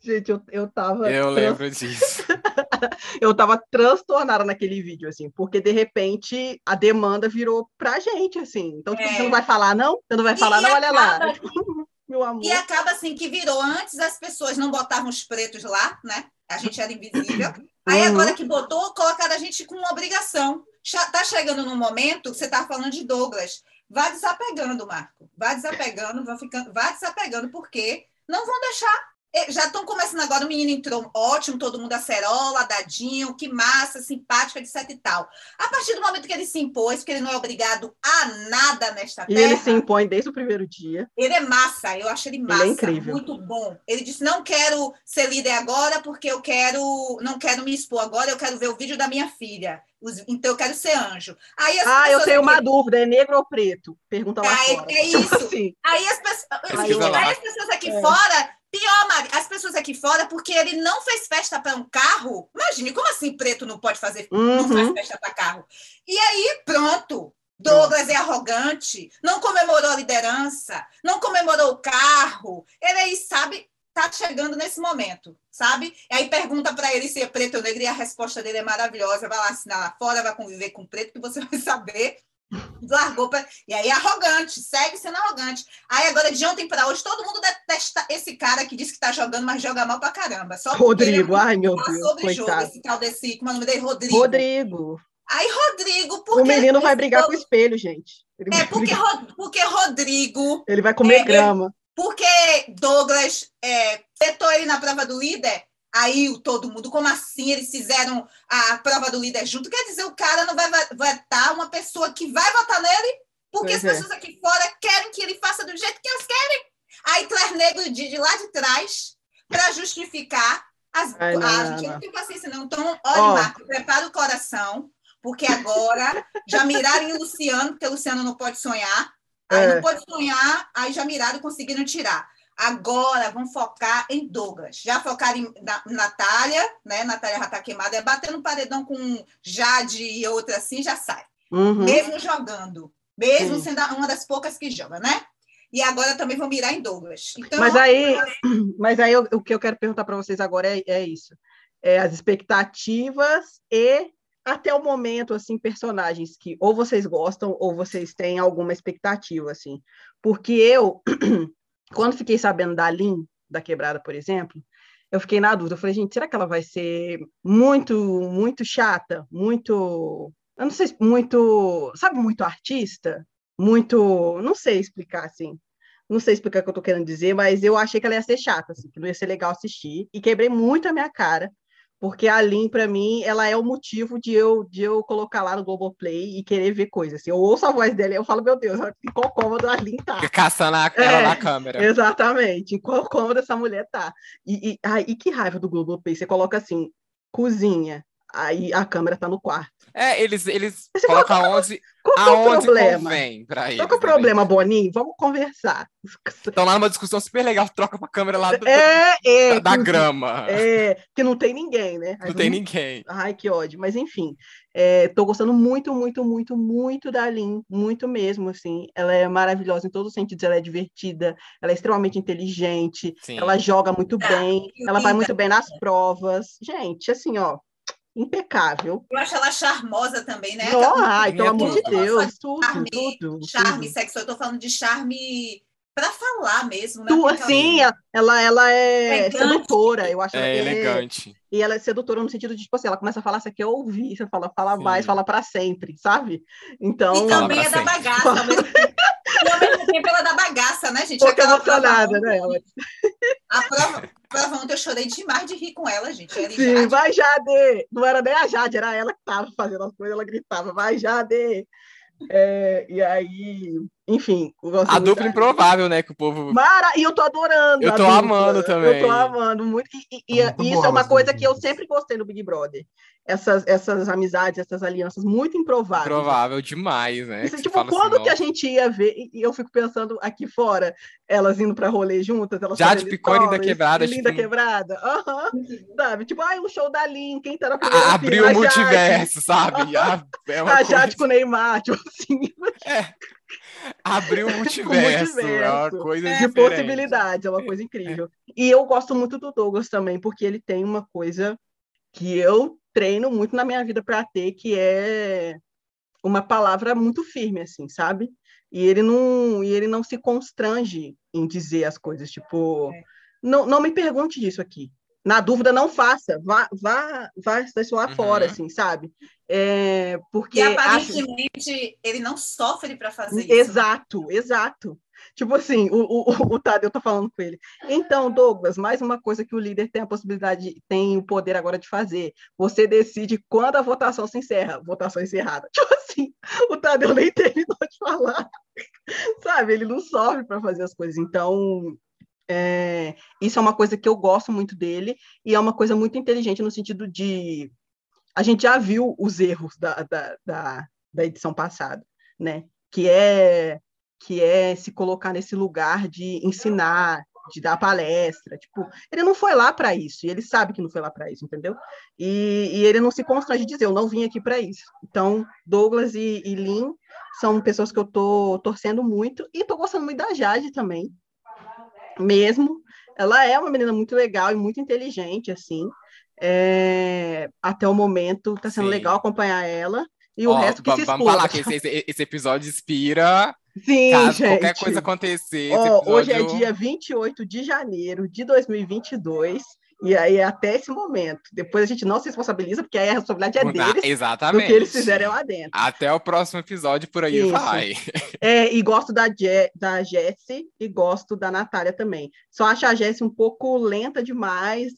Gente, eu, eu tava. Eu trans... lembro disso. eu tava transtornada naquele vídeo, assim, porque de repente a demanda virou pra gente, assim. Então, tipo, é. você não vai falar, não? Você não vai falar, e não? Olha lá. Meu amor. E acaba assim que virou. Antes as pessoas não botavam os pretos lá, né? A gente era invisível. Aí uhum. agora que botou, colocaram a gente com uma obrigação. Tá chegando num momento, você tá falando de Douglas. Vai desapegando, Marco. Vai desapegando, vai ficando, vai desapegando, porque não vão deixar já estão começando agora, o menino entrou ótimo, todo mundo acerola, dadinho, que massa, simpática, etc e tal. A partir do momento que ele se impôs, porque ele não é obrigado a nada nesta terra. E ele se impõe desde o primeiro dia. Ele é massa, eu acho ele massa. Ele é incrível. Muito bom. Ele disse: não quero ser líder agora, porque eu quero, não quero me expor agora, eu quero ver o vídeo da minha filha. Então eu quero ser anjo. Aí ah, eu tenho aqui... uma dúvida, é negro ou preto? Pergunta lá ah, fora. É, é isso. Assim. Aí, as pessoas, aí as pessoas aqui é. fora Pior, Mari, as pessoas aqui fora, porque ele não fez festa para um carro. Imagine, como assim preto não pode fazer, uhum. não faz festa para carro? E aí, pronto. Douglas é arrogante, não comemorou a liderança, não comemorou o carro. Ele aí, sabe, está chegando nesse momento, sabe? E aí pergunta para ele se é preto ou negro e a resposta dele é maravilhosa. Vai lá assinar lá fora, vai conviver com preto, que você vai saber. Largou pra... E aí, arrogante, segue sendo arrogante. Aí, agora, de ontem para hoje, todo mundo detesta esse cara que diz que está jogando, mas joga mal pra caramba. Só Rodrigo, ai meu Deus. Sobre coitado. jogo, esse tal desse. Como é o nome dele? Rodrigo. Rodrigo. Aí, Rodrigo, porque. O menino vai brigar com o espelho, gente. Ele É, porque, porque Rodrigo. Ele vai comer É, grama. Porque Douglas é, ele na prova do líder. Aí todo mundo, como assim? Eles fizeram a prova do líder junto? Quer dizer, o cara não vai va- vetar uma pessoa que vai votar nele, porque Pois as é. pessoas aqui fora querem que ele faça do jeito que elas querem. Aí traz negro de, de lá de trás para justificar as. Ai, não, não, gente, não. não tenho paciência, não. Então, olha, Ó. Marco, prepara o coração, porque agora já miraram em Luciano, porque o Luciano não pode sonhar. Aí É. não pode sonhar, aí já miraram e conseguiram tirar. Agora vão focar em Douglas. Já focaram em na, Natália, né? Natália já está queimada, é bater no paredão com Jade e outra assim, já sai. Uhum. Mesmo jogando. Mesmo Sim. sendo uma das poucas que joga, né? E agora também vão mirar em Douglas. Então, Mas aí, mas aí eu- o que eu quero perguntar para vocês agora é, é isso: é as expectativas e até o momento, assim, personagens que ou vocês gostam ou vocês têm alguma expectativa, assim. Porque eu, quando fiquei sabendo da Lin, da quebrada, por exemplo, eu fiquei na dúvida. Eu falei, gente, será que ela vai ser muito, muito chata? Muito. Eu não sei, se- muito. Sabe, muito artista? Muito. Não sei explicar, assim. Não sei explicar o que eu tô querendo dizer, mas eu achei que ela ia ser chata, assim, que não ia ser legal assistir. E quebrei muito a minha cara, porque a Lin, para mim, ela é o motivo de eu, de eu colocar lá no Globoplay e querer ver coisas. Assim, eu ouço a voz dela e eu falo, meu Deus, em qual cômodo a Lin tá? Caçando a, É. na câmera. Exatamente, em qual cômodo essa mulher tá. E, e, ai, e que raiva do Globoplay, você coloca assim, cozinha, aí a câmera tá no quarto. É, eles, eles Você colocam onde, Qual que é o aonde problema? convém pra eles. Qual que é o né, problema, Boninho? Vamos conversar. Estão lá numa discussão super legal, troca pra câmera lá do- É, é. da, da grama. É, que não tem ninguém, né? Aí Não tem ninguém. Ai, que ódio. Mas enfim, é, tô gostando muito, muito, muito, muito da Lin, muito mesmo, assim. Ela é maravilhosa em todos os sentidos, ela é divertida, ela é extremamente inteligente, Sim. ela joga muito Tá, bem, ela vai muito bem nas provas. Gente, assim, ó, impecável. eu acho ela charmosa também, né? Não, ai, Sim, pelo é amor de. Deus, tudo, Charme, tudo. charme tudo. sexual. Eu tô falando de charme para falar mesmo, né? Tu, Porque ela- assim, ela, ela é Elegante. sedutora, eu acho. É ela- elegante. E ela é sedutora no sentido de, tipo assim, ela começa a falar, você quer ouvir, você fala, fala Sim. mais, fala para sempre, sabe? Então, E também é da sempre. bagaça. E ao mesmo tempo ela da bagaça, né, gente? pouco Aquela prova emocionada, ontem- né? Ela, A prova, prova ontem eu chorei demais de rir com ela, gente. Ela Sim, Jade. vai Jade! Não era nem a Jade, era ela que estava fazendo as coisas, ela gritava, vai Jade! É, e aí, enfim. A dupla improvável, né? Que o povo. Mara, e eu tô adorando. Eu tô dupla. amando também. Eu tô amando muito. E, e- e- Muito isso boa é uma coisa que eu sempre gostei no Big Brother. Essas, essas amizades, essas alianças muito improváveis. Improvável demais, né? Isso, tipo, fala quando assim, que a gente ia ver, e eu fico pensando aqui fora, elas indo pra rolê juntas, elas Jade fazendo Picone e Linda Quebrada, Linda tipo, Quebrada, aham, sabe? Tipo, ai, o show da Lin, quem tá na A- primeira? Abriu o multiverso, sabe? A, é uma A coisa- Jade com o Neymar, tipo assim, Abriu o multiverso. É uma multiverso. coisa de diferente. possibilidades, é uma coisa incrível. E eu gosto muito do Douglas também, porque ele tem uma coisa que eu treino muito na minha vida para ter, que é uma palavra muito firme, assim, sabe? E ele não, e ele não se constrange em dizer as coisas, tipo, É. não, não me pergunte disso aqui. Na dúvida, não faça. Vá, vá, vá lá Uhum. fora, assim, sabe? É, porque E acho- aparentemente ele não sofre para fazer isso. Exato, exato. Tipo assim, o, o, o Tadeu tá falando com ele. Então, Douglas, mais uma coisa que o líder tem a possibilidade, tem o poder agora de fazer. Você decide quando a votação se encerra. Votação encerrada. Tipo assim, o Tadeu nem terminou de falar. Sabe? Ele não sofre para fazer as coisas. Então, é, isso é uma coisa que eu gosto muito dele e é uma coisa muito inteligente no sentido de a gente já viu os erros da, da, da, da edição passada, né? Que é que é se colocar nesse lugar de ensinar, de dar palestra, tipo, ele não foi lá para isso, e ele sabe que não foi lá para isso, entendeu? E, e ele não se constrange de dizer, eu não vim aqui para isso. Então, Douglas e, e Lin são pessoas que eu tô torcendo muito e tô gostando muito da Jade também, mesmo. ela é uma menina muito legal e muito inteligente, assim. É, até o momento tá sendo Sim. legal acompanhar ela. E o Ó, resto que se vamos falar que esse, esse- episódio inspira Sim, caso gente. qualquer coisa acontecer. Ó, hoje é episódio- dia 28 de janeiro de 2022. E aí, é até esse momento. Depois a gente não se responsabiliza, porque aí a responsabilidade é deles, do Exatamente. que eles fizerem lá dentro. Até o próximo episódio, por aí Isso. vai. É, e gosto da, Je da Jessie e gosto da Natália também. Só acho a Jessie um pouco lenta demais.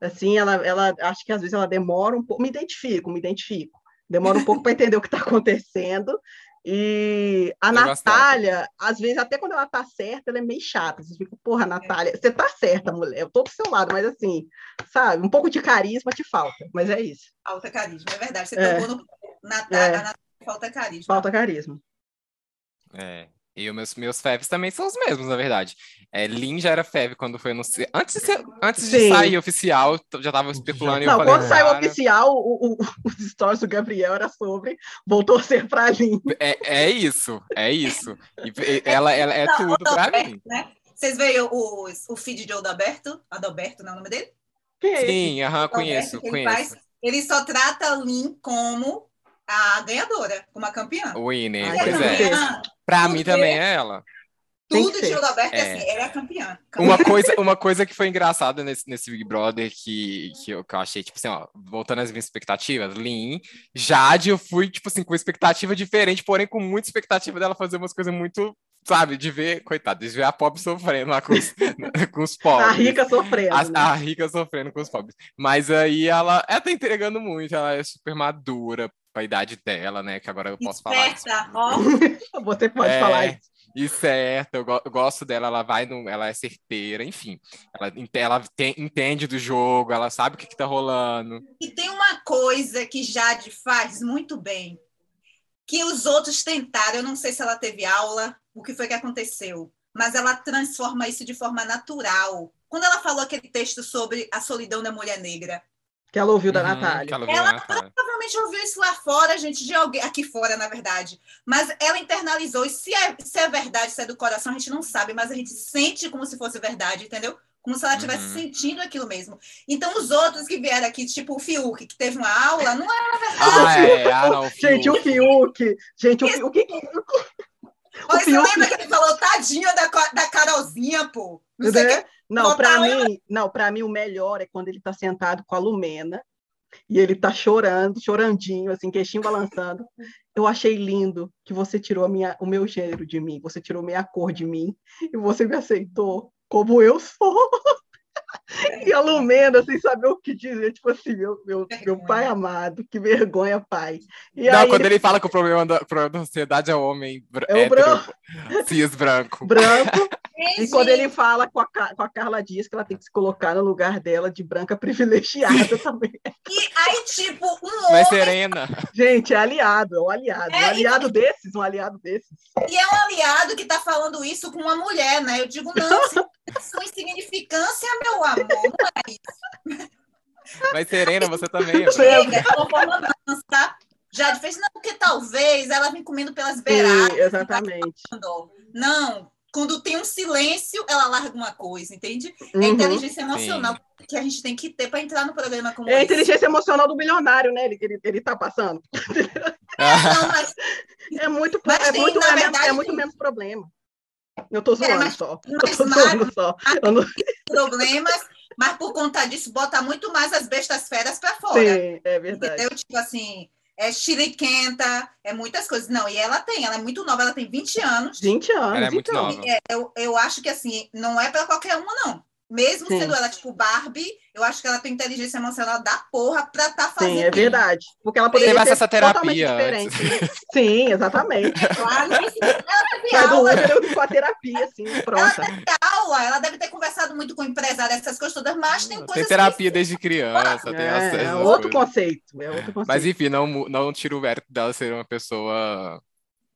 Assim, ela, ela acho que às vezes ela demora um pouco. Me identifico, me identifico. Demora um pouco para entender o que está acontecendo. E a Eu gosto dela Natália, às vezes, até quando ela tá certa, ela é meio chata. Você fica, porra, Natália, você tá certa, mulher. Eu tô do seu lado, mas assim, sabe, um pouco de carisma te falta. Mas é isso. Falta carisma, é verdade. Você É. tocou no Natália, É. a Natália falta carisma. Falta carisma. É. E os meus, meus feves também são os mesmos, na verdade. É, Lin já era feve quando foi anunciado. Antes, de, ser- antes de sair oficial, já tava especulando e eu Não, falei, quando saiu cara, oficial, o, o- os stories do Gabriel era sobre vou torcer pra Lin. é, é isso, é isso. E, e- ela, ela é Não, tudo pra mim. né? Vocês veem o, o feed de Adalberto? Adalberto, não é o nome dele? É? Sim, aham, conheço, ele conheço. faz- Ele só trata a Lin como a ganhadora, como a campeã. O Winner, pois é é. Pra Tudo mim também é ela. Tudo de ser. Adalberto é É. assim, ela é a campeã. Uma coisa, uma coisa que foi engraçada nesse, nesse Big Brother que, que, eu, que eu achei, tipo assim, ó, voltando às minhas expectativas, Lin, Jade, eu fui, tipo assim, com expectativa diferente, porém com muita expectativa dela fazer umas coisas muito, sabe, de ver, coitado, de ver a pobre sofrendo lá com os, com os pobres. A rica sofrendo. A, né? a rica sofrendo com os pobres. Mas aí ela, ela tá entregando muito, ela é super madura pra idade dela, né? Que agora eu posso falar isso. Esperta, ó. Você pode É, falar isso. E certo, eu, go- eu gosto dela, ela vai no, ela é certeira, enfim. Ela, ela tem- entende do jogo, ela sabe o que, que tá rolando. E tem uma coisa que Jade faz muito bem, que os outros tentaram, eu não sei se ela teve aula, o que foi que aconteceu, mas ela transforma isso de forma natural. Quando ela falou aquele texto sobre a solidão da mulher negra, Que ela ouviu da Uhum, Natália. que ela Ela Natália. provavelmente ouviu isso lá fora, gente, de alguém, aqui fora, na verdade. Mas ela internalizou, e se é, se é verdade, se é do coração, a gente não sabe, mas a gente sente como se fosse verdade, entendeu? Como se ela estivesse Uhum. sentindo aquilo mesmo. Então, os outros que vieram aqui, tipo o Fiuk, que teve uma aula, não é Ah, é, ah, não, Gente, o Fiuk. Gente, o Fiuk. Olha, você Fiuk- lembra que ele falou, tadinha da, da Carolzinha, pô? Não sei o né? que. Não, para mim, não, para mim o melhor é quando ele tá sentado com a Lumena e ele tá chorando, chorandinho, assim, queixinho balançando. Eu achei lindo que você tirou a minha, o meu gênero de mim, você tirou meia cor de mim e você me aceitou como eu sou. E a Lumena, sem saber o que dizer, tipo assim, meu, meu, meu pai amado, que vergonha, pai. E não, aí, quando ele fala que o problema da, problema da sociedade é o homem É o hétero, branco. cis branco. branco, E quando ele fala com a, com a Carla Dias que ela tem que se colocar no lugar dela de branca privilegiada também. E aí, tipo, um Mas homem Serena, Gente, é aliado, é um aliado. É, um aliado desses, um aliado desses. E é um aliado que está falando isso com uma mulher, né? Eu digo, não, se- sua insignificância, meu amor, não é isso. mas Serena, você também. é Sim. Chega, de mansa, tá? Já fez, não, porque talvez ela vem comendo pelas Sim, beiradas. exatamente. Não, quando tem um silêncio, ela larga uma coisa, entende? É Uhum. inteligência emocional que a gente tem que ter para entrar no programa como É a esse. inteligência emocional do milionário, né? Ele, ele, ele tá passando. Não, mas, É muito, Mas é tem, muito, é, verdade, é muito tem- menos problema. Eu tô zoando mas- só. Eu mas tô Mário- zoando só. Eu não- problemas, mas por conta disso, bota muito mais as bestas feras para fora. Sim, é verdade. Entendeu? Tipo assim, é chiliquenta, é muitas coisas. Não, e ela tem, ela é muito nova, ela tem 20 anos. 20 anos, Ela é muito então. nova. É, eu, eu acho que assim, não é para qualquer uma, não. Mesmo Sim. sendo ela tipo Barbie, eu acho que ela tem inteligência emocional da porra pra estar tá fazendo. Sim, é verdade. Porque ela Teve poderia ser acesso à totalmente terapia diferente. Sim, exatamente. Claro, que ela teve do aula, útero com a terapia, assim, ela pronta. teve aula, ela deve ter conversado muito com o empresário, essas coisas todas, mas tem Tem coisas terapia desde criança, tem acesso. É, é às outro conceito. É outro conceito. Mas enfim, não, não tira o mérito dela ser uma pessoa.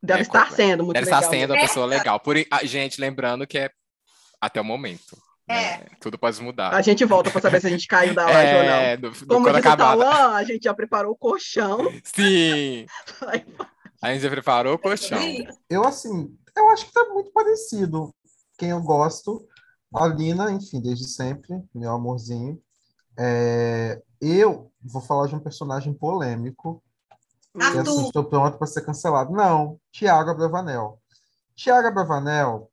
Deve é, estar como- sendo muito Deve legal. estar sendo uma É. pessoa legal. Por, ah, gente, lembrando que é até o momento. É. né? Tudo pode mudar. A gente volta para saber se a gente caiu da laje ou não. é, do, do Como quando diz o. Tauan, a gente já preparou o colchão. Sim! A gente já preparou o colchão. Sim. Eu, assim, eu acho que tá muito parecido. Quem eu gosto. A Lina, enfim, desde sempre, meu amorzinho. É, eu vou falar de um personagem polêmico. E assim, estou pronto para ser cancelado. Não, Tiago Abravanel. Tiago Abravanel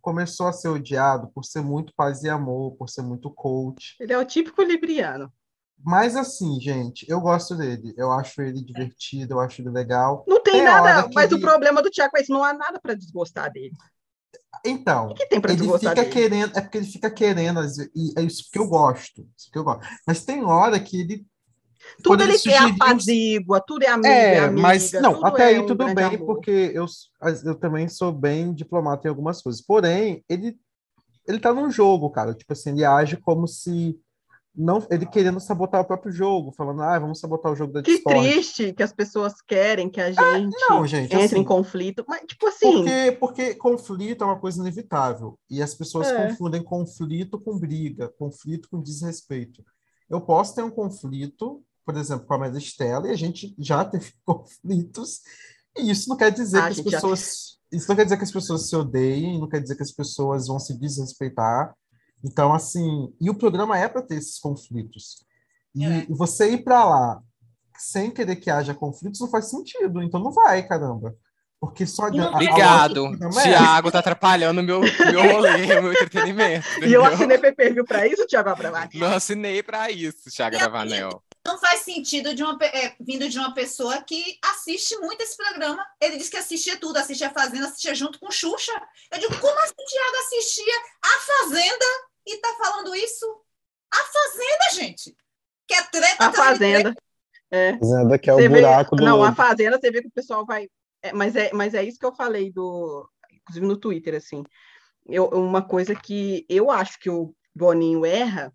começou a ser odiado por ser muito paz e amor, por ser muito coach. Ele é o típico libriano. Mas assim, gente, eu gosto dele. Eu acho ele divertido, eu acho ele legal. Não tem, tem nada, mas ele... o problema do Tiago é isso, não há nada para desgostar dele. Então, o que tem para desgostar fica dele? querendo, é porque ele fica querendo, e é isso que eu gosto, isso que eu gosto. Mas tem hora que ele tudo ele, ele é apazigua, tudo é amiga, é, amiga, mas não, até é aí um tudo bem, amor. porque eu, eu também sou bem diplomata em algumas coisas. Porém, ele ele tá num jogo, cara. Tipo assim, ele age como se não ele querendo sabotar o próprio jogo, falando, ah, vamos sabotar o jogo da Que Discord. triste que as pessoas querem que a gente, não, gente, entre assim, em conflito, mas tipo assim, Porque, porque conflito é uma coisa inevitável. E as pessoas É. confundem conflito com briga, conflito com desrespeito. Eu posso ter um conflito, por exemplo, com a Maristela, e a gente já teve conflitos, e isso não quer dizer Ah, que as gente, já- pessoas. Isso não quer dizer que as pessoas se odeiem, não quer dizer que as pessoas vão se desrespeitar. Então, assim, e o programa é para ter esses conflitos. E É. você ir para lá sem querer que haja conflitos não faz sentido. Então não vai, caramba. Porque só E adianta. Obrigado. a- Tiago tá atrapalhando o meu, meu rolê, o meu entretenimento. e eu entendeu? assinei pay-per-view pra isso, Thiago Abravanel. Não assinei pra isso, Thiago E a- Avanel. Não faz sentido de uma, é, vindo de uma pessoa que assiste muito esse programa. Ele disse que assistia tudo, assistia a Fazenda, assistia junto com Xuxa. Eu digo, como assim o Thiago assistia a Fazenda e tá falando isso? A Fazenda, gente! Que é treta A de Fazenda. É. Fazenda que é o Você vê- buraco do Não, a. Fazenda, você vê que o pessoal vai. é, mas, é, mas é isso que eu falei do. Inclusive no Twitter, assim. Eu, uma coisa que eu acho que o Boninho erra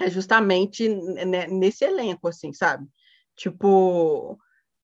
é justamente ne- nesse elenco, assim, sabe? Tipo.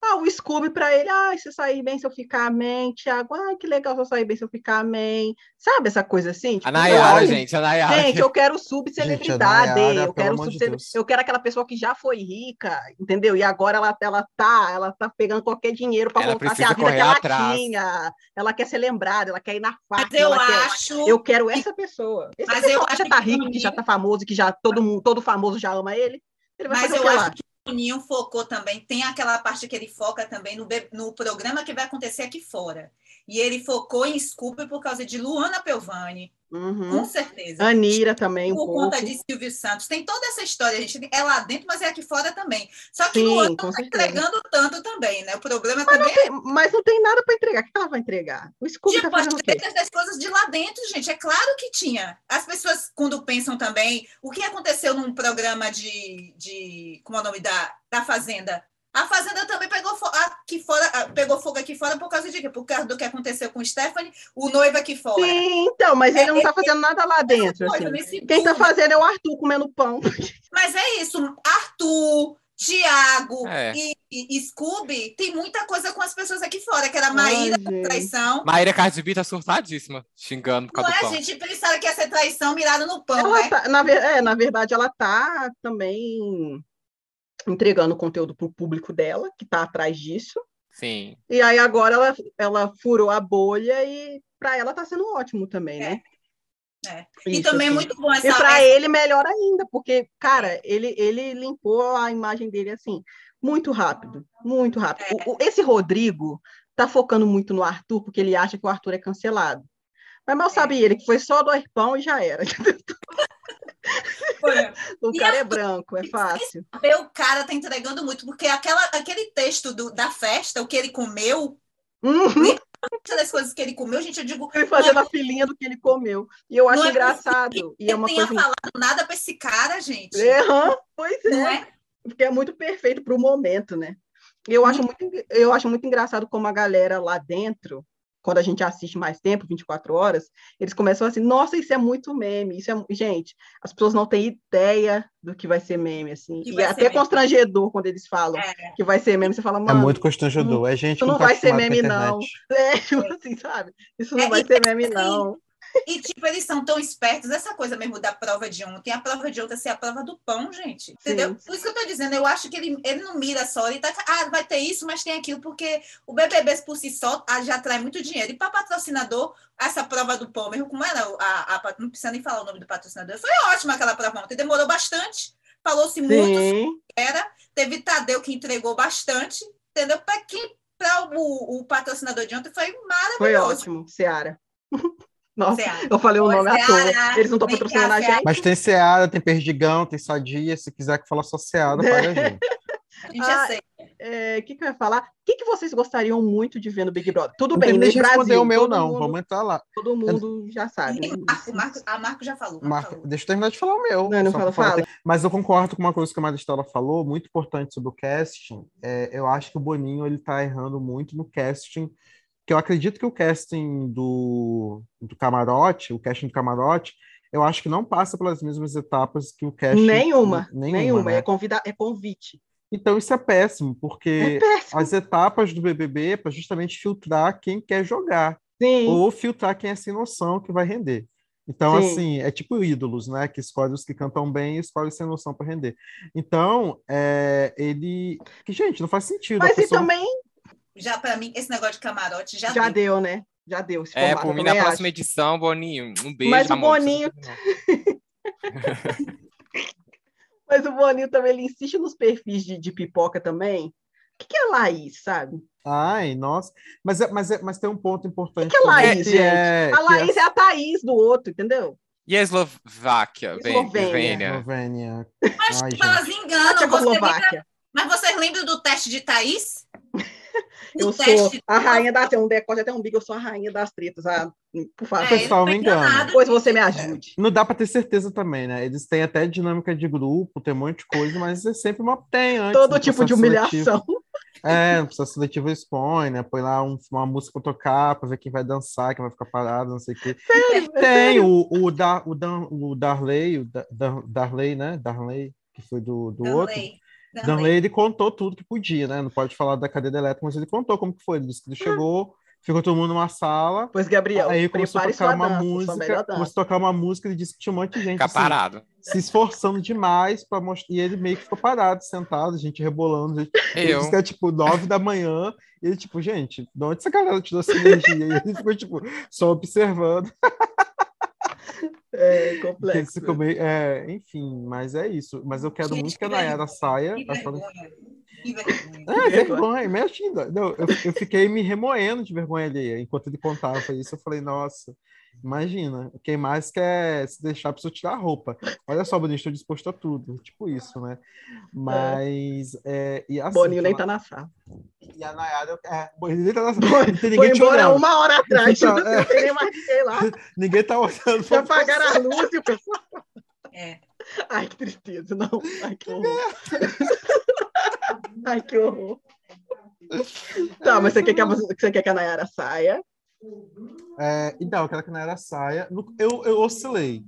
Ah, o Scooby pra ele, ah, se eu sair bem, se eu ficar amém, Thiago, ah, que legal se eu sair bem, se eu ficar amém. Sabe essa coisa assim? Tipo, A Nayara, olha, gente, a Nayara. Gente, eu quero subcelebridade, Gente, Nayara, eu quero de eu quero aquela pessoa que já foi rica, entendeu? E agora ela, ela tá, ela tá pegando qualquer dinheiro para voltar a ter a vida que ela atrás. tinha. Ela quer ser lembrada, ela quer ir na Mas faca, eu ela quer... acho. Eu quero essa pessoa. Esse Mas pessoal eu que acho já tá rico, que já tá famoso, que já todo mundo, todo famoso já ama ele. Ele vai Mas fazer eu acho lá? que o Boninho focou também, tem aquela parte que ele foca também no, no programa que vai acontecer aqui fora. E ele focou em Scooby por causa de Luana Pelvani, Uhum. com certeza. Anira também um por pouco. conta de Silvio Santos. Tem toda essa história, gente. É lá dentro, mas é aqui fora também. Só que Sim, está certeza. entregando tanto também, né? O problema Mas não, também tem, mas não tem nada para entregar. O que ela vai entregar? O é Scooby tá tipo, as fazendo tretas das coisas de lá dentro, gente. É claro que tinha. As pessoas, quando pensam também, o que aconteceu num programa de. de como é o nome da, da Fazenda? A Fazenda também pegou, fo- aqui fora, ah, pegou fogo aqui fora por causa de quê? Por causa do que aconteceu com o Stephanie, o noivo aqui fora. Sim, então, mas ele não tá fazendo nada lá dentro. Coisa, assim. Quem tá tudo. fazendo é o Arthur comendo pão. Mas é isso, Arthur, Tiago É. e, e- e Scooby, tem muita coisa com as pessoas aqui fora, que era Ai, Maíra, gente. traição. Maíra Cardi B tá surtadíssima, xingando por Não causa do é, pão. gente? Pensaram que ia ser traição mirada no pão, Ela né? tá- na, é, na verdade, ela tá também entregando conteúdo pro público dela, que tá atrás disso. Sim. E aí agora ela, ela furou a bolha e para ela tá sendo ótimo também, né? É. E Isso, também é assim. muito bom essa. E para ele, melhor ainda, porque, cara, ele, ele limpou a imagem dele assim, muito rápido, muito rápido. É. O- o- esse Rodrigo tá focando muito no Arthur, porque ele acha que o Arthur é cancelado. Mas mal É. sabe ele que foi só do arpão e já era. O E cara é Arthur- branco, é fácil. Saber, o cara tá entregando muito, porque aquela, aquele texto do- da festa, o que ele comeu, Uhum. das coisas que ele comeu, gente, eu digo, Ele fazendo a filinha do que ele comeu. E eu acho é engraçado. E é uma tenha coisa. falado nada para esse cara, gente. É, aham, pois é. é? Porque é muito perfeito para o momento, né? Eu acho, muito, eu acho muito engraçado como a galera lá dentro, quando a gente assiste mais tempo, 24 horas, eles começam assim, nossa, isso é muito meme, isso é... mu-" Gente, as pessoas não têm ideia do que vai ser meme, assim. Que e é até meme. constrangedor quando eles falam É. que vai ser meme, você fala, É mano, muito constrangedor. É gente isso que não vai ser meme, não. é, tipo assim, sabe? Isso não É, vai ser assim, meme, não. E, tipo, eles são tão espertos, essa coisa mesmo da prova de ontem, a prova de outra ser a prova do pão, gente. Entendeu? Sim. Por isso que eu tô dizendo, eu acho que ele, ele não mira só, ele tá. Ah, vai ter isso, mas tem aquilo, porque o BBB por si só ah, já atrai muito dinheiro. E para patrocinador, essa prova do pão, mesmo como era, a, a- não precisa nem falar o nome do patrocinador, foi ótima aquela prova ontem, demorou bastante, falou-se muito era. Teve Tadeu que entregou bastante, entendeu? Para quem, para o, o patrocinador de ontem foi Foi maravilhoso. ótimo, Seara. Nossa, Seara. eu falei o nome à toa. Eles não estão cá, patrocinando a gente. Mas tem Seara, tem Perdigão, tem Sadia. Se quiser que fala só Seara, paga a gente. A gente Ah, aceita. É, O que, que eu ia falar? O que, que vocês gostariam muito de ver no Big Brother? Tudo Não bem, tem nem responder o meu, todo não. Mundo, Vamos entrar lá. Todo mundo já sabe. né? Marco, Marco, a Marco já falou. Marco Marco, falou. deixa eu terminar de falar o meu. Não, não fala, fala. Mas eu concordo com uma coisa que a Maristela falou, muito importante sobre o casting. É, eu acho que o Boninho ele tá errando muito no casting, que eu acredito que o casting do, do camarote, o casting do camarote, eu acho que não passa pelas mesmas etapas que o casting. Nenhuma, nenhuma. nenhuma. né? É, convida, é convite. Então isso é péssimo, É porque péssimo. as etapas do BBB é para justamente filtrar quem quer jogar Sim, ou filtrar quem é sem noção que vai render. Então, Sim. assim, é tipo ídolos, né? Que escolhe os que cantam bem e escolhe sem noção para render. Então, é, ele. Que, gente, não faz sentido. mas e pessoa- também Já, para mim, esse negócio de camarote já, já deu. deu, né? Já deu. esse É, por mim, na também próxima acho. edição, Boninho, um beijo. Mas o amor, Boninho-. Mas o Boninho também ele insiste nos perfis de, de pipoca também. O que, que é Laís, sabe? Ai, nossa. Mas, é, mas, é, mas tem um ponto importante. que é também, Laís, que gente? é- A que Laís é a Thaís do outro, entendeu? E a Eslováquia? Eslovênia. Eslovênia. Eslovênia. Mas Ai, tipo, elas enganam. Você lembra, Tchecoslováquia. mas vocês lembram do teste de Thaís? Eu O sou teste a rainha das... Um decote até um bico, eu sou a rainha das tretas. Ah, por favor. É, pessoal, me engana. Depois você me ajude. Não dá para ter certeza também, né? Eles têm até dinâmica de grupo, tem um monte de coisa, mas é sempre uma. Tem antes. Todo tipo de processo seletivo. humilhação. É, no processo seletivo expõe, né? Põe lá um- uma música pra tocar, pra ver quem vai dançar, quem vai ficar parado, não sei o quê. Sério, é Tem sério. o, o, da, o, Dan, o Darley, o da, Darley, né? Darley, que foi do, do outro. Danley. Darley, ele contou tudo que podia, né? Não pode falar da cadeira elétrica, mas ele contou como que foi. Ele disse que ele chegou, ficou todo mundo numa sala, Pois, Gabriel, aí começou a tocar uma dança, música, começou a tocar uma música, ele disse que tinha um monte de gente assim, parado. se esforçando demais para mostrar, e ele meio que ficou parado, sentado, a gente rebolando, gente ele Eu. disse que é tipo nove da manhã, e ele, tipo, gente, de onde essa galera tirou essa energia? E ele ficou, tipo, só observando. É complexo. meio- é, enfim, mas é isso. Mas eu quero Gente, muito que a Nayara saia. Que fala- vergonha. Que vergonha. É, vergonha, imagina. Não, eu, eu fiquei me remoendo de vergonha alheia enquanto ele contava isso. Eu falei, nossa, imagina, quem mais quer se deixar a pessoa tirar a roupa? Olha só, Boninho, estou disposto a tudo. Tipo isso, né? Mas. É, e assim, Boninho nem tá na sala. E a Nayara. É, Boninho nem tá na- Foi, não tem foi ninguém te embora olhando. uma hora atrás. Não é. tem nem mais sei lá. Ninguém tá olhando. Já apagaram a luz e o pessoal. É. Ai, que tristeza, não. Ai, que horror. Ai, que horror. Tá, mas você quer que a, você quer que a Nayara saia? É, então, quero que a Nayara saia. Eu, eu oscilei.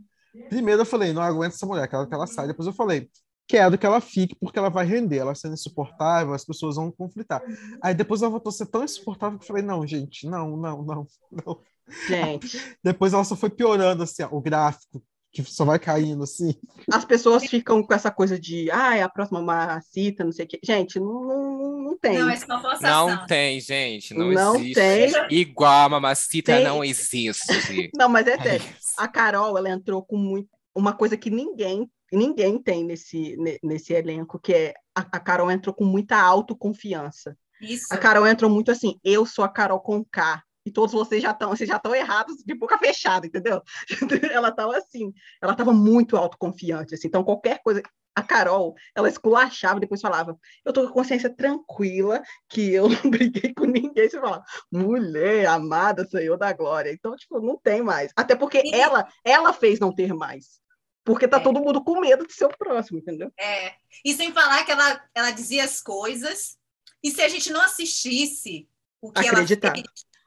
Primeiro eu falei, não aguento essa mulher, quero que ela saia. Depois eu falei, quero que ela fique, porque ela vai render. Ela sendo insuportável, as pessoas vão conflitar. Aí depois ela voltou a ser tão insuportável que eu falei, não, gente, não, não, não, não. Gente, Depois ela só foi piorando, assim, ó, o gráfico, que só vai caindo, assim. as pessoas ficam com essa coisa de, ah, é a próxima Macita, não sei o quê. Gente, não, não, não tem. Não, é só forçação. Não tem, gente. Não, Não existe. tem. Igual a mamacita Tem. não existe. Não, mas é É sério. A Carol, ela entrou com muito, uma coisa que ninguém, ninguém tem nesse, ne- nesse elenco, que é a, a Carol entrou com muita autoconfiança. Isso. A Carol entrou muito assim, eu sou a Carol com K. E todos vocês já estão, vocês já estão errados de boca fechada, entendeu? ela estava assim, ela estava muito autoconfiante, assim. Então qualquer coisa, a Carol, ela esculachava e depois falava: "Eu tô com a consciência tranquila que eu não briguei com ninguém". Você fala: "Mulher amada, Senhor da glória". Então, tipo, não tem mais. Até porque ela, ela fez não ter mais. Porque tá É. todo mundo com medo de ser o próximo, entendeu? É. E sem falar que ela, ela dizia as coisas, e se a gente não assistisse o que Acreditar. ela fez,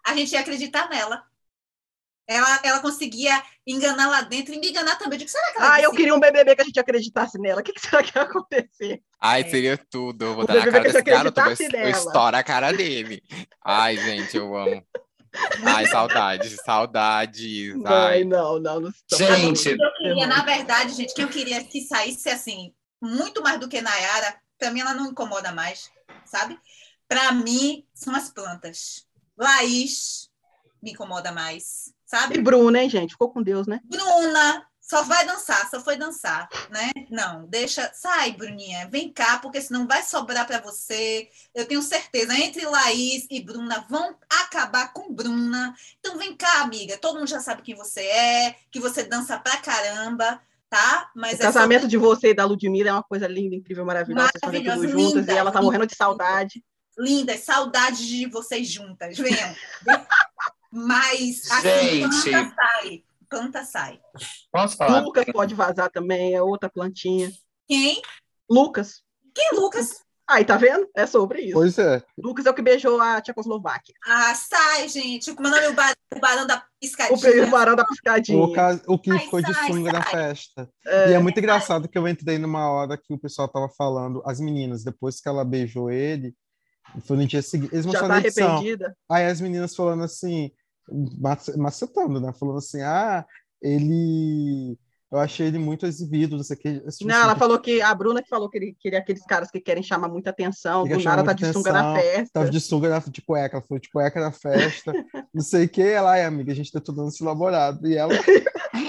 a gente ia acreditar nela. Ela, ela conseguia enganar lá dentro e me enganar também. Eu digo, será que ela Ah, eu queria um BBB que a gente acreditasse nela. O que, que será que ia acontecer? Ai, É. seria tudo. Eu vou O dar na cara desse garoto, eu eu nela. estourar a cara dele. Ai, gente, eu amo. Ai, saudades, saudades. Ai, não, não, não. Gente, eu queria, na verdade, gente, que eu queria que saísse assim, muito mais do que Nayara, para mim ela não incomoda mais, sabe? Para mim, são as plantas. Laís me incomoda mais, sabe? E Bruna, hein, gente? Ficou com Deus, né? Bruna, só vai dançar, só foi dançar, né? Não, deixa, sai, Bruninha, vem cá, porque senão vai sobrar para você. Eu tenho certeza, entre Laís e Bruna vão acabar com Bruna. Então vem cá, amiga, todo mundo já sabe quem você é, que você dança pra caramba, tá? Mas o é casamento de você e da Ludmilla é uma coisa linda, incrível, maravilhosa, maravilhosa vocês juntas linda, e ela tá linda, morrendo de saudade. Lindas, saudades de vocês juntas, venham. Mas assim, Gente. sai planta sai. Posso falar? Lucas pode vazar também, é outra plantinha. Quem? Lucas. Quem Lucas? Aí, tá vendo? É sobre isso. Pois é. Lucas é o que beijou a Tchecoslováquia. Ah, sai, gente. Como é o nome? O barão da piscadinha. O barão da piscadinha. O, ca... o que Ai, ficou sai, de sunga na festa. É. E é muito engraçado que eu entrei numa hora que o pessoal tava falando, as meninas, depois que ela beijou ele, foi no dia seguinte. Eles Já tá arrependida? Aí as meninas falando assim, macetando, né? Falando assim, ah, ele. Eu achei ele muito exibido, não sei o que. Tipo não, ela que... falou que a Bruna que falou que ele queria aqueles caras que querem chamar muita atenção, do nada tá de atenção, sunga na festa. Tava de sunga na, de cueca, ela falou de cueca na festa, não sei o que. Ela, ai, amiga, a gente tá tudo se elaborado. E ela.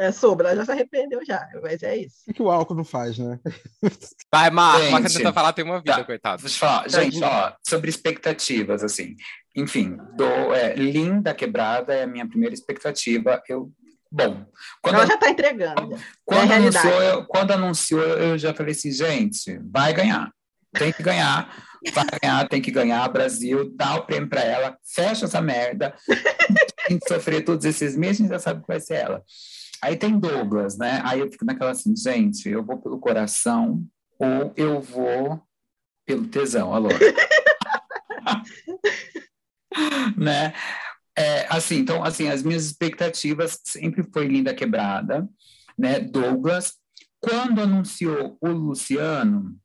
É sobre, ela já se arrependeu já, mas é isso. O que o álcool não faz, né? Vai, Marco, Marco tenta falar, tem uma vida, tá, coitado. Deixa eu falar, gente, ó, sobre expectativas, assim, enfim, do, é, Linda Quebrada é a minha primeira expectativa. Eu, bom, quando ela já está entregando. Quando, é anunciou, eu, quando anunciou, eu já falei assim, gente, vai ganhar, tem que ganhar, vai ganhar, tem que ganhar. Brasil, dá o prêmio para ela, fecha essa merda. a gente sofrer todos esses meses, a gente já sabe que vai ser ela. Aí tem Douglas, né? Aí eu fico naquela assim, gente, eu vou pelo coração ou eu vou pelo tesão, alô. né? É, assim, então, assim, as minhas expectativas sempre foi Linda Quebrada, né? Douglas. Quando anunciou o Luciano,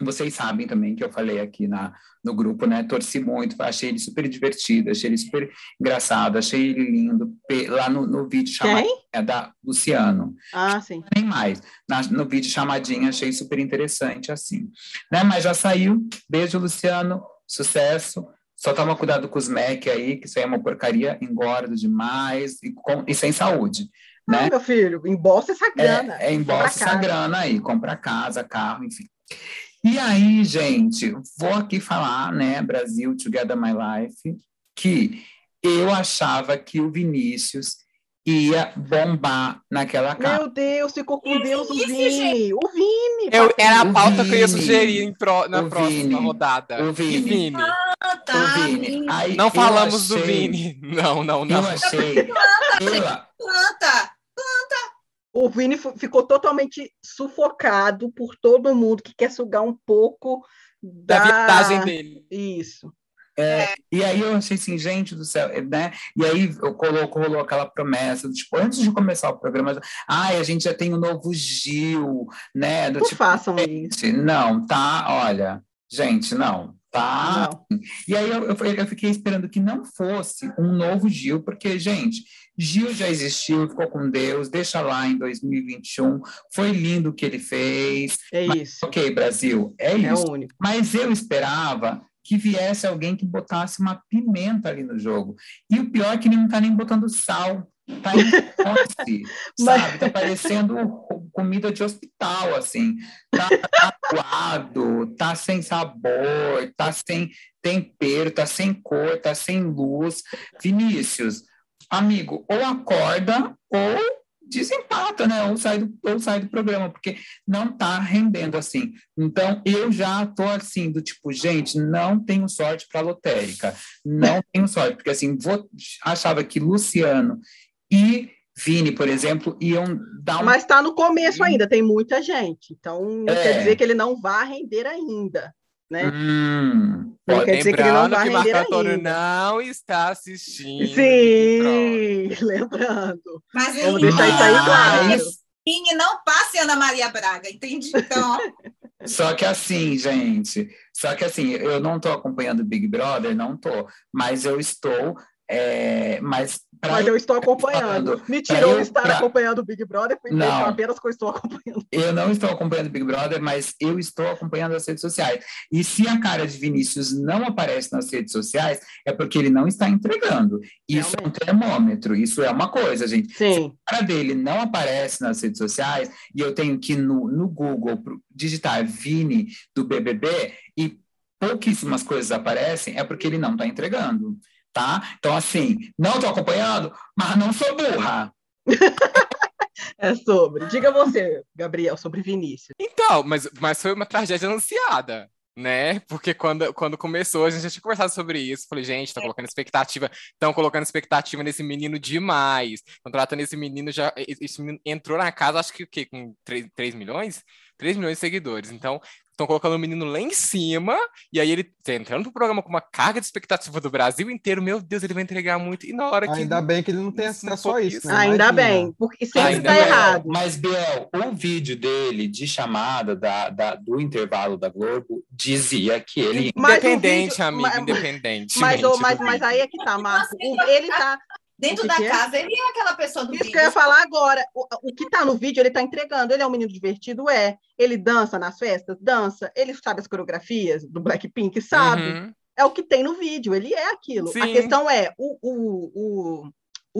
vocês sabem também que eu falei aqui na, no grupo, né? Torci muito, achei ele super divertido, achei ele super engraçado, achei ele lindo. Lá no, no vídeo chamado é da Luciano. Ah, sim. Nem mais. Na, no vídeo chamadinha, achei super interessante, assim. Né? Mas já saiu. Beijo, Luciano. Sucesso. Só toma cuidado com os Mac aí, que isso aí é uma porcaria, engorda demais e, com, e sem saúde. Né? Ah, meu filho, embolsa essa grana. É, é embolsa essa grana aí, compra casa, carro, enfim. E aí, gente, vou aqui falar, né, Brasil Together My Life, que eu achava que o Vinícius ia bombar naquela casa. Meu Deus, ficou com Deus o Vini. O Vini. Eu, era a pauta Vini, que eu ia sugerir pro, na próxima Vini, rodada. O Vini. Vini. Ah, tá. O Vini. Aí, não falamos achei, do Vini. Não, não, não. Eu achei. Planta, planta, planta. O Vini ficou totalmente sufocado por todo mundo que quer sugar um pouco da, da viagem dele. Isso. É, e aí eu achei assim, gente do céu, né? E aí eu coloco, rolou aquela promessa, tipo, antes de começar o programa, ai, a gente já tem o novo Gil, né? Do, não tipo, façam isso. Não, tá, olha, gente, não, tá? Não. E aí eu, eu, eu, fiquei esperando que não fosse um novo Gil, porque, gente, Gil já existiu, ficou com Deus, deixa lá em 2021, foi lindo o que ele fez. É mas, isso. Ok, Brasil, é, é isso. Único. Mas eu esperava que viesse alguém que botasse uma pimenta ali no jogo. E o pior é que ele não está nem botando sal. Tá em doce, sabe? Tá parecendo comida de hospital, assim. Tá aguado, tá sem sabor, tá sem tempero, tá sem cor, tá sem luz. Vinícius, amigo, ou acorda ou desempata, né? Ou sai, do, ou sai do programa, porque não está rendendo assim. Então, eu já estou assim, do tipo, gente, não tenho sorte para lotérica. Não tenho sorte, porque assim, vou, achava que Luciano e Vini, por exemplo, iam dar um... Mas está no começo ainda, tem muita gente. Então, não é. quer dizer que ele não vá render ainda né? Hum, pode quer dizer que ele não vai que Antônio não está assistindo. Sim, lembrando. Mas Vamos deixar isso aí claro. Vini, não passe Ana Maria Braga, entendi? Então. Só que assim, gente, só que assim, eu não estou acompanhando Big Brother, não estou, mas eu estou É, mas, mas eu estou acompanhando. Me tirou estar pra... acompanhando o Big Brother, foi não, apenas que eu estou acompanhando. Eu não estou acompanhando o Big Brother, mas eu estou acompanhando as redes sociais. E se a cara de Vinícius não aparece nas redes sociais, é porque ele não está entregando. Isso Realmente. é um termômetro, isso é uma coisa, gente. Sim. Se a cara dele não aparece nas redes sociais, e eu tenho que no, no Google digitar Vini do BBB e pouquíssimas coisas aparecem, é porque ele não está entregando tá? Então, assim, não estou acompanhando, mas não sou burra. é sobre. Diga você, Gabriel, sobre Vinícius. Então, mas, mas foi uma tragédia anunciada né? Porque quando, quando começou, a gente já tinha conversado sobre isso. Falei, gente, tá colocando expectativa, estão colocando expectativa nesse menino demais. Estão tratando esse menino já. Esse menino entrou na casa, acho que o quê? Com 3, 3 milhões? 3 milhões de seguidores. Então, estão colocando o menino lá em cima, e aí ele tá entrando pro programa com uma carga de expectativa do Brasil inteiro, meu Deus, ele vai entregar muito, e na hora que... Ainda bem que ele não tem acesso a isso, né? Ainda bem, porque sempre tá errado. Mas, Biel, o vídeo dele de chamada da, da, do intervalo da Globo dizia que ele... Independente, vídeo, amigo, mas, independente. Mas, mas, mas aí é que tá, Marco, ele tá... Dentro da casa, ele é aquela pessoa do Isso vídeo. que eu ia falar agora. O, o que tá no vídeo, ele tá entregando. Ele é um menino divertido? É. Ele dança nas festas? Dança. Ele sabe as coreografias do Blackpink? Sabe. Uhum. É o que tem no vídeo. Ele é aquilo. Sim. A questão é, o, o, o,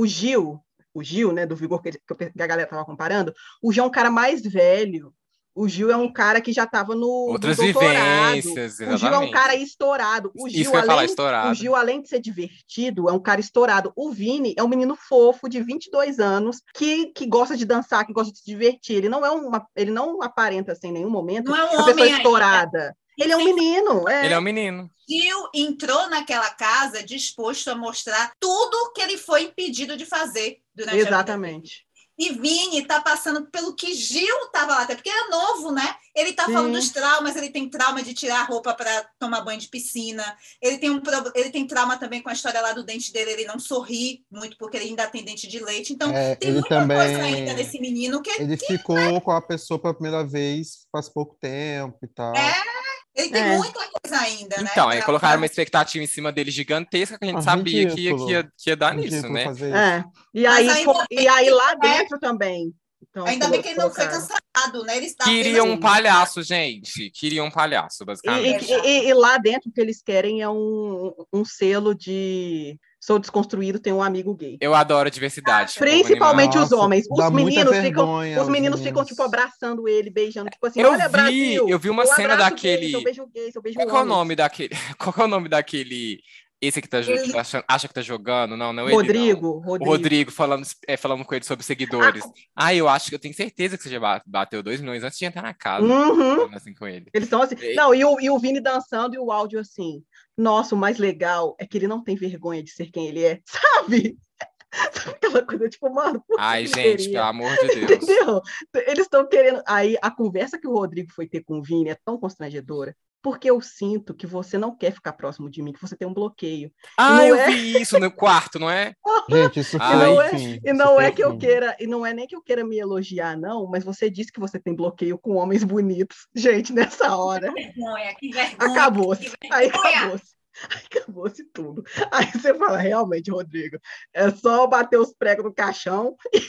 o Gil, o Gil, né, do Vigor que, que a galera tava comparando, o Gil é um cara mais velho, o Gil é um cara que já estava no, Outras no vivências, exatamente. O Gil é um cara estourado. O Gil, além, falar, estourado. O Gil, além de ser divertido, é um cara estourado. O Vini é um menino fofo de 22 anos que, que gosta de dançar, que gosta de se divertir. Ele não é uma, ele não aparenta assim, em nenhum momento não é uma pessoa estourada. Ele é um menino. É. Ele é um menino. Gil entrou naquela casa disposto a mostrar tudo que ele foi impedido de fazer durante Exatamente. E Vini está passando pelo que Gil estava lá, até porque é novo, né? Ele está falando dos traumas, ele tem trauma de tirar a roupa para tomar banho de piscina. Ele tem, um, ele tem trauma também com a história lá do dente dele, ele não sorri muito porque ele ainda tem dente de leite. Então, é, tem muita também... coisa ainda nesse menino que Ele que, ficou né? com a pessoa pela primeira vez faz pouco tempo e tal. É, ele tem é. muita coisa ainda, né? Então, aí colocaram uma expectativa em cima dele gigantesca que a gente ah, sabia que ia, que, ia, que ia dar nisso, né? É. E aí, e aí lá dentro também. Então, Ainda bem que ele não foi cancelado, né? Eles Queria um palhaço, gente. Queria um palhaço, basicamente. E, e, e, lá dentro o que eles querem é um, um selo de sou desconstruído, tenho um amigo gay. Eu adoro a diversidade. Principalmente os homens. Os meninos ficam, os meninos ficam tipo abraçando ele, beijando, tipo assim, eu olha vi, Brasil. Eu vi uma cena daquele. Gay, eu beijo gay, eu beijo Qual é o nome daquele? Qual é o nome daquele esse que tá, ele... acha, acha, que tá jogando, não, não Rodrigo, ele, não. Rodrigo. O Rodrigo falando, é, falando com ele sobre seguidores. Ah, ah, eu acho que eu tenho certeza que você já bateu 2 milhões antes de entrar na casa. Uhum. Assim com ele. Eles estão assim. E... Não, e o, e o Vini dançando e o áudio assim. Nossa, o mais legal é que ele não tem vergonha de ser quem ele é, sabe? Sabe aquela coisa tipo, mano. Ai, gente, pelo amor de Deus. Entendeu? Eles estão querendo. Aí a conversa que o Rodrigo foi ter com o Vini é tão constrangedora porque eu sinto que você não quer ficar próximo de mim, que você tem um bloqueio. Ah, eu é... vi isso no quarto, não é? Gente, isso foi, e não é, enfim, e não é que eu queira, e não é nem que eu queira me elogiar, não, mas você disse que você tem bloqueio com homens bonitos. Gente, nessa hora. Que vergonha, que vergonha. Acabou-se. Aí acabou-se. Acabou-se tudo. Aí você fala, realmente, Rodrigo, é só bater os pregos no caixão e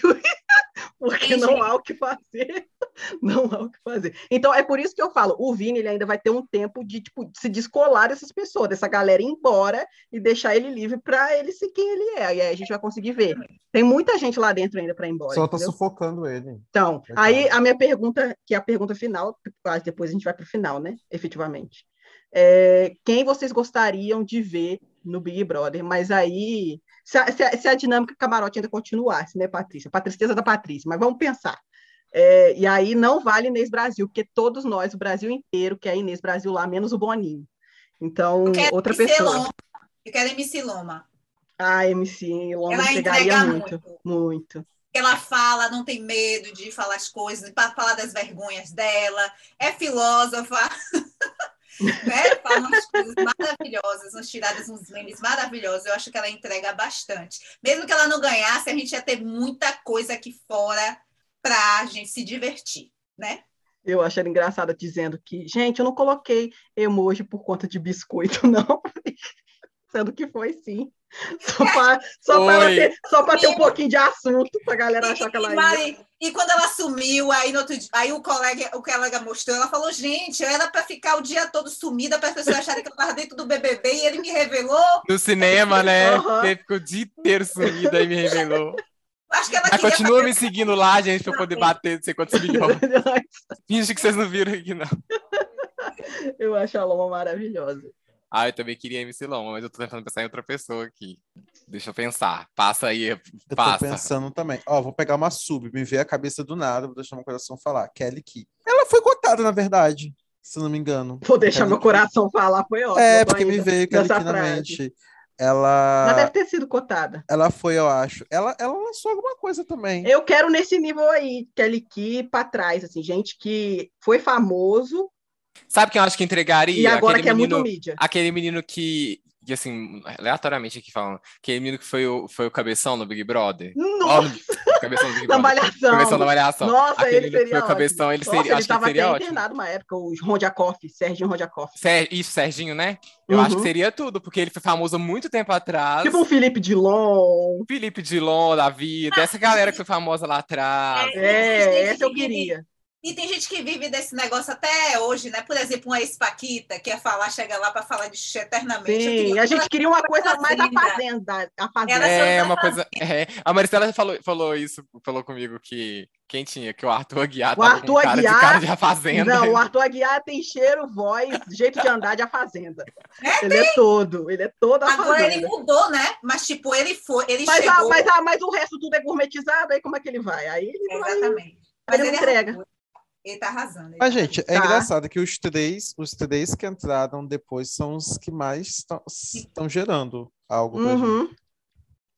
porque não há o que fazer. Não há o que fazer. Então, é por isso que eu falo, o Vini ele ainda vai ter um tempo de, tipo, de se descolar dessas pessoas, dessa galera ir embora e deixar ele livre para ele ser quem ele é. E aí a gente vai conseguir ver. Tem muita gente lá dentro ainda para ir embora. Só tá sufocando ele. Então, aí a minha pergunta, que é a pergunta final, depois a gente vai para o final, né? Efetivamente. É, quem vocês gostariam de ver no Big Brother? Mas aí se a, se a, se a dinâmica camarote ainda continuasse, né, Patrícia? Para tristeza da Patrícia, mas vamos pensar. É, e aí não vale Inês Brasil, porque todos nós, o Brasil inteiro, quer Inês Brasil lá, menos o Boninho. Então, outra MC pessoa. Loma. Eu quero MC Loma. Ah, MC Loma Ela entregaria muito, muito. muito. Ela fala, não tem medo de falar as coisas, para falar das vergonhas dela, é filósofa. né? Fala umas coisas maravilhosas, umas tiradas, uns memes maravilhosos. Eu acho que ela entrega bastante. Mesmo que ela não ganhasse, a gente ia ter muita coisa aqui fora para a gente se divertir, né? Eu acho engraçada dizendo que, gente, eu não coloquei emoji por conta de biscoito, não. Sendo que foi sim. Só para só pra ter, só pra ter um pouquinho de assunto, pra galera achar que ela ia. E quando ela sumiu, aí, no outro, aí o colega, o colega mostrou, ela falou, gente, era para ficar o dia todo sumida, para as pessoas acharem que eu estava dentro do BBB, e ele me revelou. No cinema, né? Uhum. Ele ficou o dia inteiro sumida e me revelou. Acho que ela Mas continua me seguindo lá, gente, para eu poder bater não sei quantos milhões. Finge que vocês não viram aqui, não. Eu acho a Loma maravilhosa. Ah, eu também queria MC Loma, mas eu tô tentando pensar em outra pessoa aqui. Deixa eu pensar. Passa aí, eu passa. tô pensando também. Ó, vou pegar uma sub, me ver a cabeça do nada, vou deixar meu coração falar. Kelly Key. Ela foi cotada, na verdade, se não me engano. Vou deixar Kelly meu coração falar, foi ótimo. É, porque me veio Kelly Key na mente. Ela. Ela deve ter sido cotada. Ela foi, eu acho. Ela, ela lançou alguma coisa também. Eu quero nesse nível aí, Kelly Key pra trás, assim, gente que foi famoso, Sabe quem eu acho que entregaria? E agora aquele que menino, é muito mídia. Aquele menino que, que, assim, aleatoriamente aqui falando, aquele menino que foi o, foi o cabeção no Big Brother. Nossa! Oh, cabeção do Big da Brother. malhação. Cabeção da malhação. Nossa, aquele ele menino seria foi o cabeção, ele Nossa, seria, ele acho que tava seria até ótimo. internado uma época, o Rondiakoff, Serginho Rondiakoff. Ser, isso, Serginho, né? Eu acho que Uhum. seria tudo, porque ele foi famoso há muito tempo atrás. Tipo um Felipe Dilon. Felipe Dilon da vida, essa galera que foi famosa lá atrás. É, essa eu queria. E tem gente que vive desse negócio até hoje, né? Por exemplo, uma ex-paquita que ia falar, chega lá para falar de xixi eternamente. Sim, queria a gente queria uma coisa mais a Fazenda. fazenda. A fazenda. É, uma coisa. É. A Maristela falou, falou isso, falou comigo que quem tinha, que o Arthur Aguiar O tava Arthur com cara Aguiar- de cara de a fazenda. Não, o Arthur Aguiar tem cheiro, voz, jeito de andar de a fazenda. ele é todo, ele é todo a Agora ele fazenda. mudou, né? Mas, tipo, ele foi, ele Mas, a, chegou. mas, a, mas o resto tudo é gourmetizado, aí como é que ele vai? Aí ele vai. Exatamente. Mas ele ele, entrega. Ele tá arrasando. ele Mas, tá gente, é Tá. engraçado que os três, os três que entraram depois são os que mais estão gerando algo pra gente. Uhum.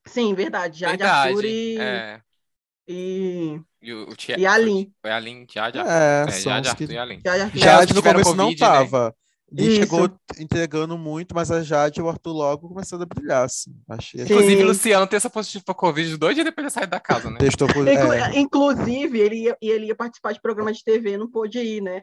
Sim, verdade. Jade Verdade. Arthur e, É. e, E, o, o Tia- e a Lin. Foi a Lin, Jade, É, é, Jade Arthur que... e a Lin. Jade. Já- Jade que no começo não Covid, né? Lin Isso. chegou entregando muito, mas a Jade e o Arthur logo começaram a brilhar, assim. Achei. Inclusive, Luciano testa positivo pra Covid dois dias depois de sair da casa, né? Testou por... Inclu- é, Inclusive, ele ia, ele ia participar de programa de TV, não pôde ir, né?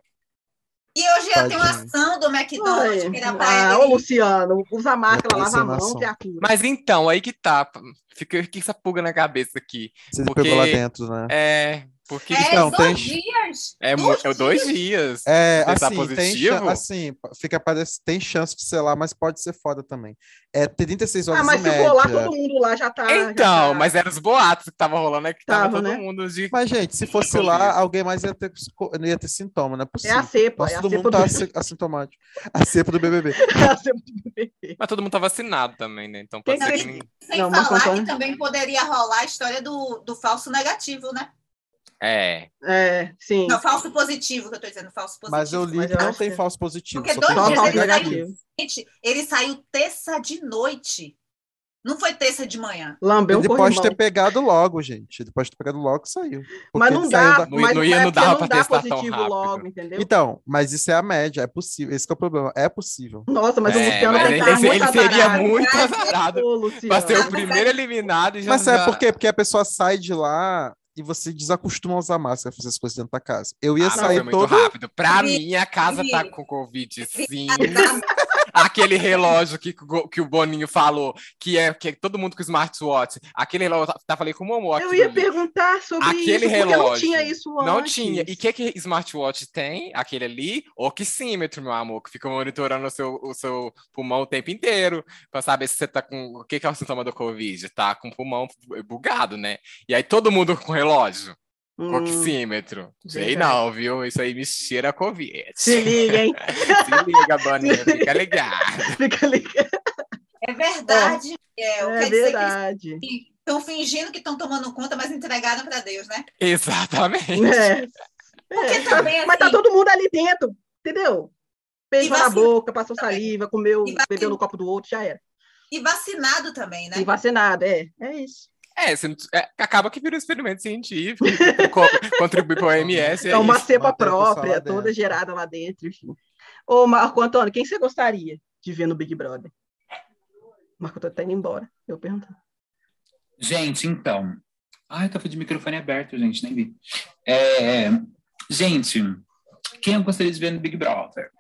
E hoje eu tenho uma Tadinho. ação do McDonald's que era pra ah, ô Luciano, usa a máscara, Vai lava a mão, criatura. Mas então, aí que tá. Fica fica essa pulga na cabeça aqui. ele porque- pegou lá dentro, né? É. Porque É, Então, dois tem- dias. é, mu- é dois dias. É, testar assim, tem, positivo? assim, fica parece, tem chance de ser lá, mas pode ser foda também. É 36 horas Ah, mas se for lá, todo mundo lá já tá. já Então, tá- mas eram os boatos que tava rolando, é que tava, Tava, todo né? mundo de. Mas, gente, se fosse lá, alguém mais ia ter, não ia ter sintoma, não é É a cepa, Nossa, é todo cepa mundo do tá assi- assintomático. A cepa do BBB. é a cepa do bebê. Mas todo mundo tá vacinado também, né? Então Quem pode ser que- Sem Não, falar Antônio. que também poderia rolar a história do, do falso negativo, né? É. É, sim. Não, falso positivo, que eu tô dizendo, falso positivo. Mas eu li Mas que eu não tem que- falso positivo. Porque dois tem dias ele saiu-. Gente, ele saiu terça de noite. Não foi terça de manhã. Lambeu um Ele pode ter pegado logo, gente. Ele pode ter pegado logo e saiu. Mas Porque não dá, da- Não- mas não ia- é não porque dava dá testar tão positivo rápido. logo, entendeu? Então, mas isso é a média, é possível. Esse que é o problema. É possível. Nossa, mas o É, Luciano mas tem ele, que estar ele muito seria muito azarado pra ser o Mas primeiro eliminado e já. Mas sabe já- por quê? Porque a pessoa sai de lá e você desacostuma a usar máscara, fazer as coisas dentro da casa. Eu ia Ah, sair foi muito todo. rápido. Pra Vi- mim, a casa vi- tá com Covid, sim. Aquele relógio que, que o Boninho falou, que é que é todo mundo com smartwatch. Aquele relógio, tá, tá falei com o Momô Eu ia ali. perguntar sobre Aquele isso, porque não relógio. tinha isso antes. Não tinha. E o que, que smartwatch tem? Aquele ali, oxímetro, meu amor, que fica monitorando o seu, o seu pulmão o tempo inteiro, pra saber se você tá com. O que, que é o sintoma do Covid? Tá com o pulmão bugado, né? E aí todo mundo com relógio, com Hum, oxímetro. Sei não, viu? Isso aí me cheira a Covid. se liga, hein? Se liga, Boninho, fica ligado. Fica ligado. É verdade. É, É dizer verdade. que estão fingindo que estão tomando conta, mas entregaram para Deus, né? Exatamente. É. Porque É. também, Mas tá assim, todo mundo ali dentro, entendeu? Beijou na boca, passou também. saliva, comeu, bebeu no copo do outro, já era. E vacinado também, né? E vacinado, é. É isso. É, você não- é, acaba que vira um experimento científico, co- contribui para o OMS. É uma isso. cepa mantém a pessoa lá própria, dentro. toda gerada lá dentro, enfim. Ô, Marco Antônio, quem você gostaria de ver no Big Brother? Marco Antônio tá indo embora. Eu pergunto. Gente, então. Ai, tava de microfone aberto, gente, nem vi. É, gente, quem eu gostaria de ver no Big Brother?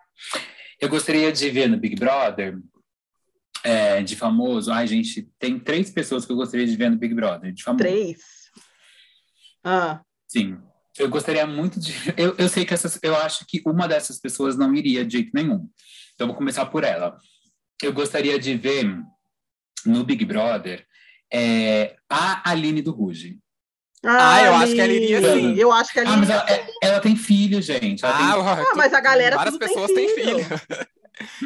Eu gostaria de ver no Big Brother É, de famoso. Ai, gente, tem três pessoas que eu gostaria de ver no Big Brother. De famoso. Três? Ah. Sim. Eu gostaria muito de. Eu, eu sei que essas. Eu acho que uma dessas pessoas não iria de jeito nenhum. Então, vou começar por ela. Eu gostaria de ver no Big Brother é, a Aline do Ruge. Ah, eu acho que ela iria sim. Eu acho que ela Ah, mas iria. ela, é- ela tem filho, gente. Ela Ah, Ah, mas a galera várias tudo tem pessoas têm filho. filho. tem...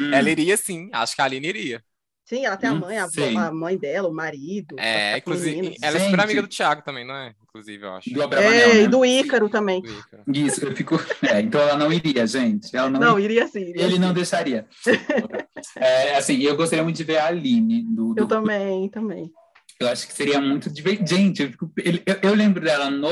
Hum, Ela iria sim, acho que a Aline iria. Sim, ela tem a Hum, mãe, a, a mãe dela, o marido. É, inclusive, ela é super amiga do Thiago também, não é? Inclusive, eu acho. do Abravanel, É, né? e do Ícaro também. Do Ícaro. Isso, eu fico. É, então ela não iria, gente. Ela não, Não, iria. iria sim. iria Ele sim. não deixaria. É, assim, eu gostaria muito de ver a Aline do, do Eu também, também. Eu acho que seria muito divertido. Gente, eu, fico- eu- eu lembro dela no,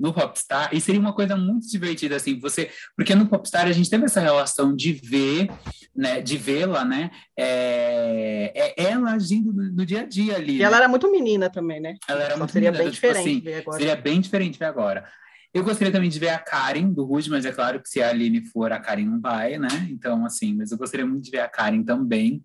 no Popstar, e seria uma coisa muito divertida, assim, você. Porque no Popstar a gente teve essa relação de ver, né? De vê-la, né? É, é ela agindo no, no dia a dia ali. E né? ela era muito menina também, né? Ela era Só muito seria menina, bem tipo diferente assim, ver agora. Seria bem diferente ver agora. Eu gostaria também de ver a Karen do Rude, mas é claro que se a Aline for, a Karen não vai, né? Então, assim, mas eu gostaria muito de ver a Karen também.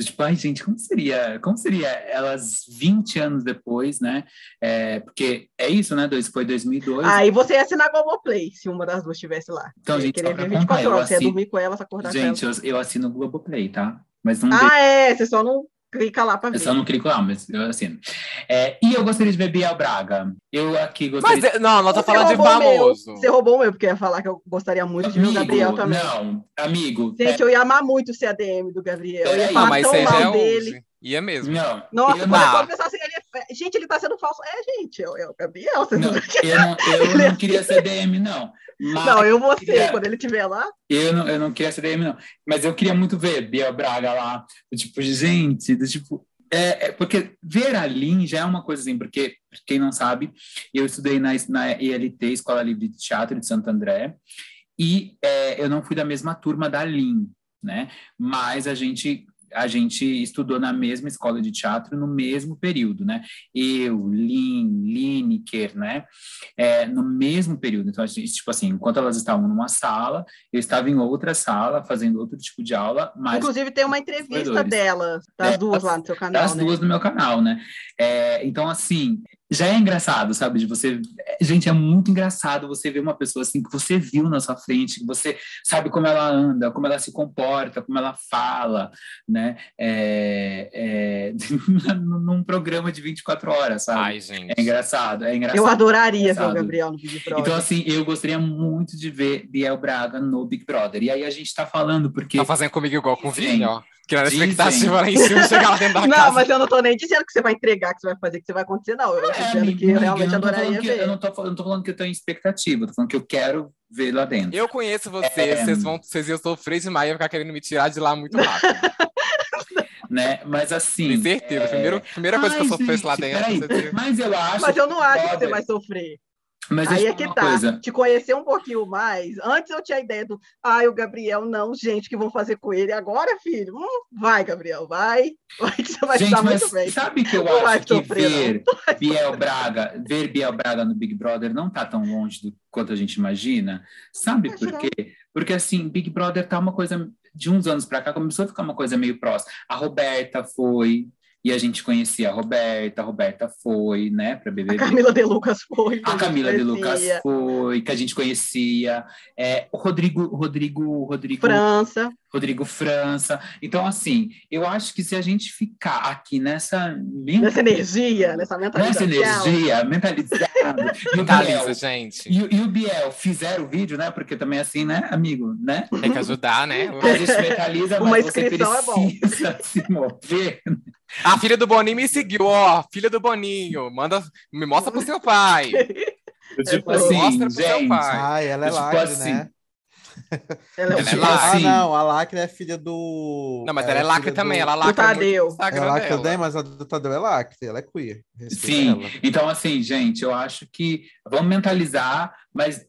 Tipo, ai, gente, como seria, como seria elas 20 anos depois, né? É, porque é isso, né? Dois, foi 2002. Aí você ia assinar Globoplay, se uma das duas estivesse lá. Então, gente, pra ver 24 contar, eu horas. Você ia dormir com ela, se acordar gente, com eu, eu assino o Globoplay, tá? Mas não. Ah, é, você só não clica lá pra ver. eu só não clico lá, mas eu assino. É, e eu gostaria de ver Biel Braga. Eu aqui gostaria Mas, é- não, nós tá Você falando de o meu. famoso. Você roubou o meu, porque eu ia falar que eu gostaria muito de ver o Gabriel também. Não, amigo. Gente, eu ia amar muito ser ADM do Gabriel. Eu ia falar Não, mas tão você já mal é dele. hoje. Ia mesmo. Não, Nossa, eu quando não, gente, ele tá sendo falso. É, gente, é o Gabriel. Você não, não... eu não, eu não queria ser DM, não. Mas não, eu vou ser, queria- quando ele estiver lá. eu não, eu não queria ser DM, não. Mas eu queria muito ver Biel Braga lá. do Tipo, gente, do tipo. É, é porque ver a Lin já é uma coisa assim, porque, quem não sabe, eu estudei na, na ELT, Escola Livre de Teatro de Santo André, e é, eu não fui da mesma turma da Lin, né? Mas a gente a gente estudou na mesma escola de teatro no mesmo período, né? Eu, Lin, Lineker, né? É, no mesmo período. Então, a gente, tipo assim, enquanto elas estavam numa sala, eu estava em outra sala, fazendo outro tipo de aula, mas Inclusive, tem uma entrevista delas, das É, duas lá no seu canal, das né? duas no meu canal, né? É, então, assim, já é engraçado, sabe? De você. Gente, é muito engraçado você ver uma pessoa assim que você viu na sua frente, que você sabe como ela anda, como ela se comporta, como ela fala, né? É, é, num programa de 24 horas, sabe? Ai, gente. É engraçado, é engraçado. Eu adoraria ver o. Gabriel no Big Brother. Então, assim, eu gostaria muito de ver Biel Braga no Big Brother. E aí a gente tá falando porque. Tá fazendo comigo igual com o. Vini, ó. Criando Dizem. expectativa lá em cima, chegar lá dentro da não, casa. mas eu não tô nem dizendo que você vai entregar, que você vai fazer, que você vai acontecer, não. Eu tô É, dizendo amigo, que eu realmente não adoraria que- ver. Eu não tô, falando- não tô falando que eu tenho expectativa, eu tô falando que eu quero ver lá dentro. Eu conheço vocês, É. vocês vão, vocês iam sofrer demais e ficar querendo me tirar de lá muito rápido. Né? Mas assim. Tenho certeza. é, Primeiro, primeira coisa que eu Ai, sofresse lá dentro. Mas eu acho. Mas eu não acho que você vai sofrer. Mas Aí é que tá. coisa. Te conhecer um pouquinho mais. Antes eu tinha a ideia do, ai, o Gabriel, não, gente, que vão fazer com ele. Agora, filho, hum, vai, Gabriel, vai. Vai que você vai Gente, estar muito bem. sabe que eu Não acho que ver Biel Braga, ver Biel Braga no Big Brother não tá tão longe do quanto a gente imagina? Sabe por não. quê? Porque assim, Big Brother tá uma coisa de uns anos para cá começou a ficar uma coisa meio próxima. A Roberta foi e a gente conhecia a Roberta, a Roberta foi, né, para A BBB. Camila De Lucas foi. A Camila de Lucas conhecia. foi, que a gente conhecia. É, o Rodrigo, Rodrigo, Rodrigo, França. Rodrigo França. Então, assim, eu acho que se a gente ficar aqui nessa, Nessa energia, nessa nessa mentalidade. energia mentalizada, Mentaliza, gente. e, o- e o Biel fizeram o vídeo, né? Porque também assim, né, amigo, né? Tem que ajudar, né? A gente mentaliza, Uma mas você inscrição é bom. precisa se mover. A filha do Boninho me seguiu, ó. Filha do Boninho. Manda, me mostra pro seu pai. Tipo É, assim, mostra pro seu gente, pai. Ai, ela é Tipo lacre, assim, né? Ela é Ela é tipo lacre. Ah, assim, não, a Lacre é filha do. Não, mas ela é lacre filha também. do- Ela muito Tadeu. É lacre dela. também, mas a do Tadeu é lacre, ela é queer. Sim, ela. então assim, gente, eu acho que vamos mentalizar, mas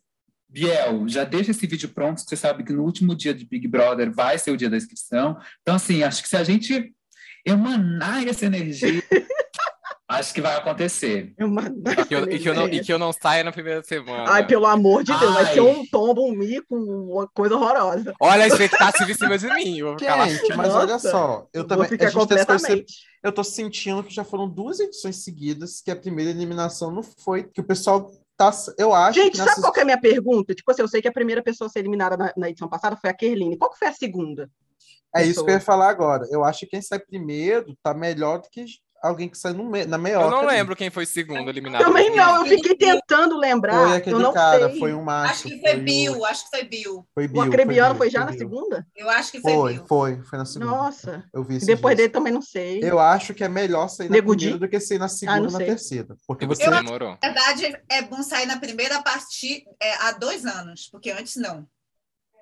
Biel, já deixa esse vídeo pronto, que você sabe que no último dia de Big Brother vai ser o dia da inscrição. Então, assim, acho que se a gente emanar essa energia, Acho que vai acontecer. E que, eu, e, que eu não, e que eu não saia na primeira semana. Ai, pelo amor de Deus, vai Ai. ser um tombo, um mico, uma coisa horrorosa. Olha a expectativa em cima de mim. Eu vou ficar lá. Gente, mas Nossa, olha só, eu vou também. A ficar perce- completamente. Eu tô sentindo que já foram duas edições seguidas que a primeira eliminação não foi. Que o pessoal tá. Eu acho Gente, que sabe qual que é a minha pergunta? Tipo assim, eu sei que a primeira pessoa a ser eliminada na, na edição passada foi a Kerline. Qual que foi a segunda? É isso que eu ia falar agora. Eu acho que quem sai primeiro tá melhor do que alguém que sai no me... na Eu meiota. não ali. lembro quem foi segundo eliminado. Também não, eu fiquei tentando lembrar. Foi eu aquele não cara, sei. foi um macho. Acho que foi o- Bill, acho que foi Bill. Foi Bill. O Acrebiano Bill, foi já na segunda? Eu acho que foi, Foi, Bill. foi, foi na segunda. Nossa. Eu vi E depois dias. dele também não sei. Eu acho que é melhor sair na Nego Di? primeira do que sair na segunda não ou na terceira. Porque você. você demorou. Na verdade, é bom sair na primeira a partir é, há dois anos, porque antes não.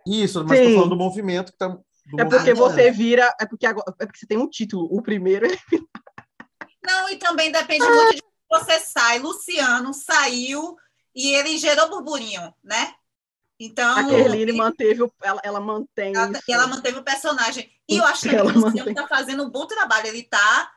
Isso, mas Sim. tô falando do movimento que tá. É porque você vira. É porque, agora, é porque você tem um título. O primeiro. Não, e também depende muito de você sai. Luciano saiu e ele gerou burburinho, né? Então, A Kerline manteve. o- Ela, ela mantém. ela, isso. e ela manteve o personagem. E eu acho que Ela o Luciano está fazendo um bom trabalho. Ele está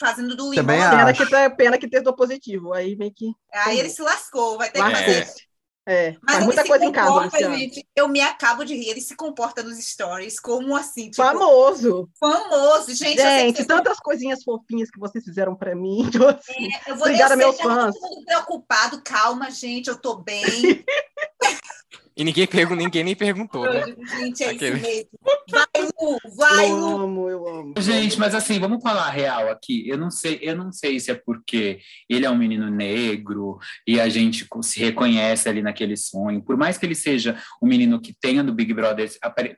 fazendo do limão. Pena acho. que, tá- pena que testou positivo. Aí meio que. Aí ele se lascou, vai ter que fazer. Lascou-se. É, Mas muita coisa em casa, gente. Eu me acabo de rir. Ele se comporta nos stories como assim, tipo, Famoso. famoso. Gente, Gente, vocês tantas coisinhas fofinhas que vocês fizeram pra mim. Tipo assim. Eu vou Obrigada, eu sei meus tá fãs. todo mundo preocupado. Calma, gente, eu tô bem. E ninguém, pergun ninguém nem perguntou, né? Eu gente, é Aquele- isso mesmo. Vai, Lu, vai, Eu Lu. amo, eu amo. Gente, mas assim, vamos falar a real aqui. Eu não sei, eu não sei se é porque ele é um menino negro e a gente se reconhece ali naquele sonho. Por mais que ele seja um menino que tenha no Big Brother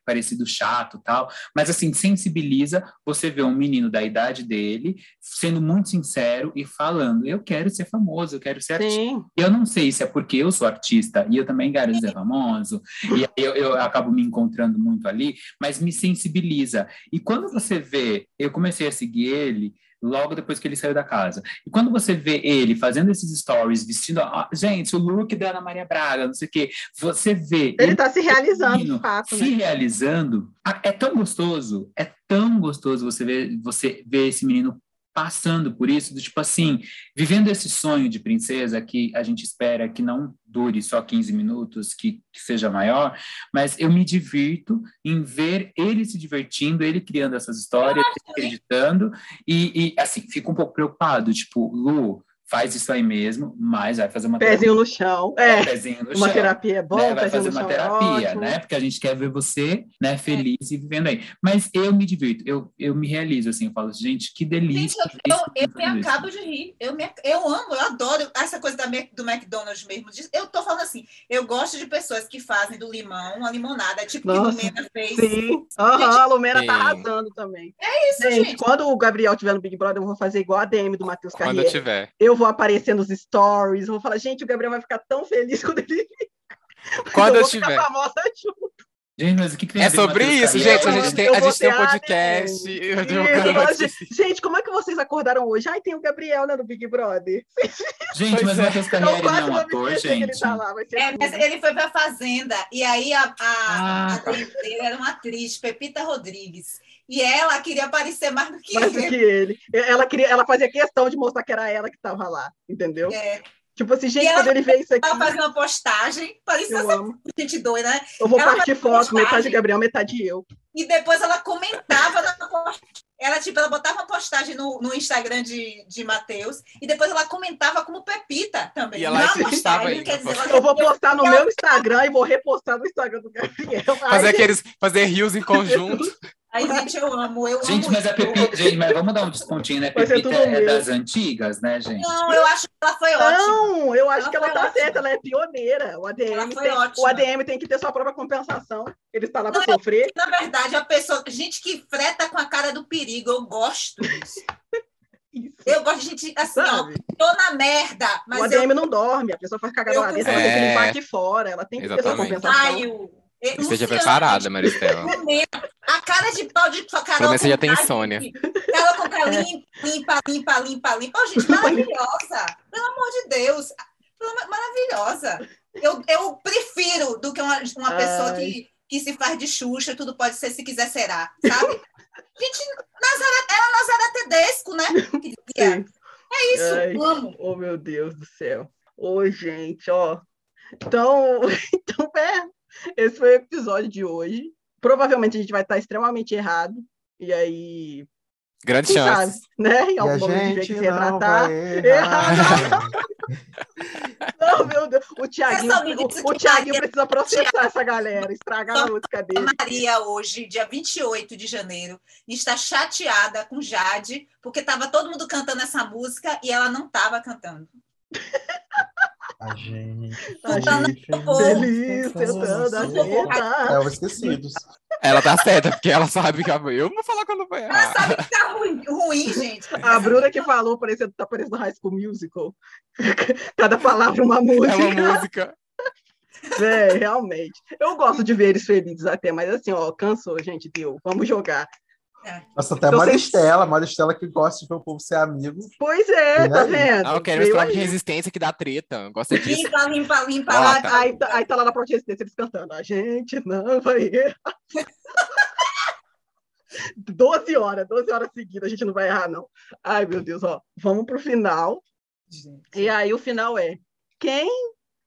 parecido chato, tal, mas assim sensibiliza você ver um menino da idade dele sendo muito sincero e falando: "Eu quero ser famoso, eu quero ser artista". Eu não sei se é porque eu sou artista e eu também quero ser famoso, e aí eu, eu acabo me encontrando muito ali, mas me sensibiliza. E quando você vê, eu comecei a seguir ele logo depois que ele saiu da casa. E quando você vê ele fazendo esses stories, vestindo, ah, gente, o look da Ana Maria Braga, não sei o quê, você vê Ele tá se realizando, de fato, se né? realizando, é tão gostoso, é tão gostoso você ver, você ver esse menino passando por isso, do tipo assim, vivendo esse sonho de princesa que a gente espera que não dure só 15 minutos, que, que seja maior, mas eu me divirto em ver ele se divertindo, ele criando essas histórias, acreditando, e, e, assim, fico um pouco preocupado, tipo, Lu, faz isso aí mesmo, mas vai fazer uma Pezinho no chão. terapia, É, pezinho no uma chão terapia é bom, né, vai fazer uma chão é terapia, ótimo. né? Porque a gente quer ver você, né, feliz e vivendo aí. Mas eu me divirto, eu, eu me realizo assim, eu falo, gente, que Gente, delícia. eu, ver eu, esse eu me fazendo acabo de rir. Eu, me, eu amo, eu adoro essa coisa da, do McDonald's mesmo. Eu tô falando assim, eu gosto de pessoas que fazem do limão uma limonada, tipo que Nossa, o Lumena fez. Sim. Aham, a Lumena Sim. tá arrasando também. É isso, Gente, gente. quando o Gabriel tiver no Big Brother, eu vou fazer igual a DM do Matheus Quando eu Carriere. tiver. Eu vou aparecer nos stories, vou falar, gente, o Gabriel vai ficar tão feliz quando ele Quando eu eu tiver. famosa junto. Gente, mas o que, que tem a É sobre isso, gente. A gente tem, a gente tem um a podcast. Um Isso, de- gente, gente, como é que vocês acordaram hoje? Ai, tem o Gabriel né, no Big Brother. Gente, mas o é. Matheus Eu Carriere não é um ator, que ele gente. tá lá, É, tudo. mas ele foi pra Fazenda, e aí a, a, Ah, a dele era uma atriz, Pepita Rodrigues. E ela queria aparecer mais do que mais do ele. que ele. Ela, queria, ela fazia questão de mostrar que era ela que tava lá, entendeu? É, Tipo assim, gente, quando ele vê isso aqui, ela fazia uma postagem, parecia eu amo. gente doida, né? Eu vou ela partir foto, metade. Gabriel, metade eu. E depois ela comentava na postagem. Ela, tipo, ela botava uma postagem no, no Instagram de, de Matheus e depois ela comentava como Pepita também. E ela Na postava postagem, ainda, quer dizer, ela- Eu vou postar no meu Instagram e vou repostar no Instagram do Gabriel. Fazer Ai, aqueles. Fazer rios em conjunto. Aí, gente, eu amo, eu Gente, amo. mas a Pepita, gente, mas vamos dar um descontinho, né? Ser Pepita é das antigas, né, gente? Não, eu acho que ela foi ótima. Não, eu acho Ela que ela tá ótima. certa, ela é pioneira. O ADM, Ela foi tem, ótima. o ADM tem que ter sua própria compensação. Ele está lá para Não, sofrer. Na verdade, a pessoa, gente que freta com a cara do perigo, eu gosto disso. Isso, Eu gosto de gente assim, ó, sabe? tô na merda, o mas eu ADM não dorme, a pessoa faz cagada Eu lá dentro, ela tem que É. limpar aqui fora, ela tem que ter sua Exatamente. compensação. saio. Esteja Luciano, preparada, Maristela. A cara de pau de Carol. Pelo menos você já tem insônia. Carol Conká limpa, limpa, limpa, limpa, limpa. Ô, gente, maravilhosa. Pelo amor de Deus. Maravilhosa. Eu, eu prefiro do que uma, uma pessoa que, que se faz de Xuxa, tudo pode ser, se quiser será, sabe? Gente, Nazaré, era Nazaré Tedesco, né? Que dizia. É isso, Ai, amo. Oh, meu Deus do céu. Ô, gente, ó. Então, então é, esse foi o episódio de hoje. Provavelmente a gente vai estar extremamente errado. E aí, Grande chance. sabe, né? Em E algum momento a gente vai se não retratar. errar. Não, meu Deus. O menina o, o Thiaguinho Thiago- precisa processar essa galera, estragar a música A dele. Maria, hoje, dia 28 de janeiro, está chateada com Jade, porque estava todo mundo cantando essa música e ela não estava cantando. A gente. A gente Feliz, tentando a vida. É, os esquecidos. Ela tá certa, porque ela sabe que eu eu vou falar quando vai Ela sabe que tá ruim, ruim gente. A Bruna que falou, parecendo, tá parecendo High School Musical. Cada palavra uma música. É uma música. É, realmente. Eu gosto de ver eles felizes até, mas assim, ó, cansou, gente, deu. Vamos jogar. Nossa, até a Então, vocês- Maristela, Maristela que gosta de ver o povo ser amigo. Pois é, E tá vendo? Ah, eu quero esse de resistência que dá treta. Gosta disso. Limpa, limpa, limpa. Lá, tá. Aí, tá- aí tá lá na prova de resistência eles cantando. A gente não vai errar. 12 horas, 12 horas seguidas, a gente não vai errar, não. Ai, meu Deus, ó. Vamos pro final. E aí o final é quem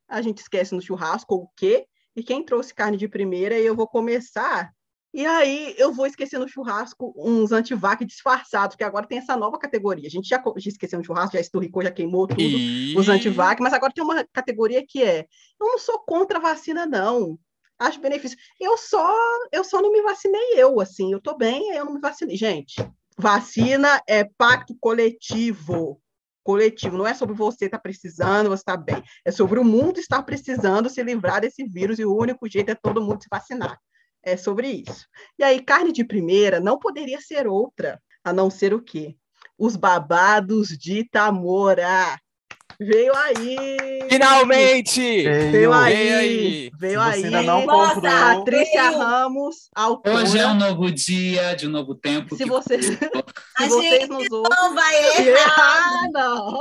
a gente esquece no churrasco ou o quê? E quem trouxe carne de primeira, e eu vou começar. E aí eu vou esquecer no churrasco uns antivac disfarçados, porque agora tem essa nova categoria. A gente já, já esqueceu no churrasco, já esturricou, já queimou tudo E... os antivac, mas agora tem uma categoria que é: eu não sou contra a vacina, não. Acho benefício. Eu só, eu só não me vacinei eu, assim, eu tô bem, eu não me vacinei. Gente, vacina é pacto coletivo. Coletivo, não é sobre você estar precisando, você estar bem. É sobre o mundo estar precisando se livrar desse vírus e o único jeito é todo mundo se vacinar. É sobre isso. E aí, carne de primeira não poderia ser outra, a não ser o quê? Os babados de Tamora. Veio aí! Finalmente! Veio Veio. aí! Veio aí. Veio aí! não Nossa, comprou, Patrícia Veio. Ramos, autora. Hoje é um novo dia, de um novo tempo. Se que você- Se A vocês gente nos não vai errar. Ah, não!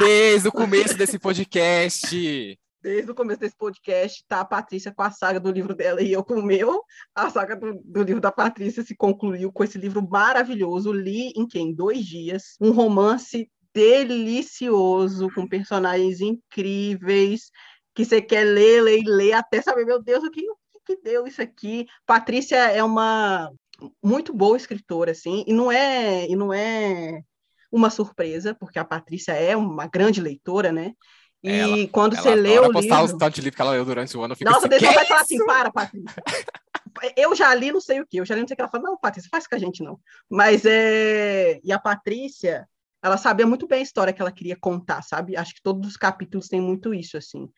Desde o começo desse podcast. Desde o começo desse podcast, tá a Patrícia com a saga do livro dela e eu com o meu. A saga do, do livro da Patrícia se concluiu com esse livro maravilhoso. Li em que? Em dois dias. Um romance delicioso, com personagens incríveis, que você quer ler, ler ler até saber, meu Deus, o que, o que deu isso aqui? Patrícia é uma muito boa escritora, assim, e não é, e não é uma surpresa, porque a Patrícia é uma grande leitora, né? E Ela- quando Ela você lê o postar livro... os tantos de livro que ela leu durante o ano. eu fico Nossa, assim, "Que vai falar isso?" assim, para, Patrícia. Eu já li não sei o que, eu já li não sei o que. Ela fala, não, Patrícia, faz com a gente não. Mas é. E a Patrícia, ela sabia muito bem a história que ela queria contar, sabe? Acho que todos os capítulos têm muito isso, assim.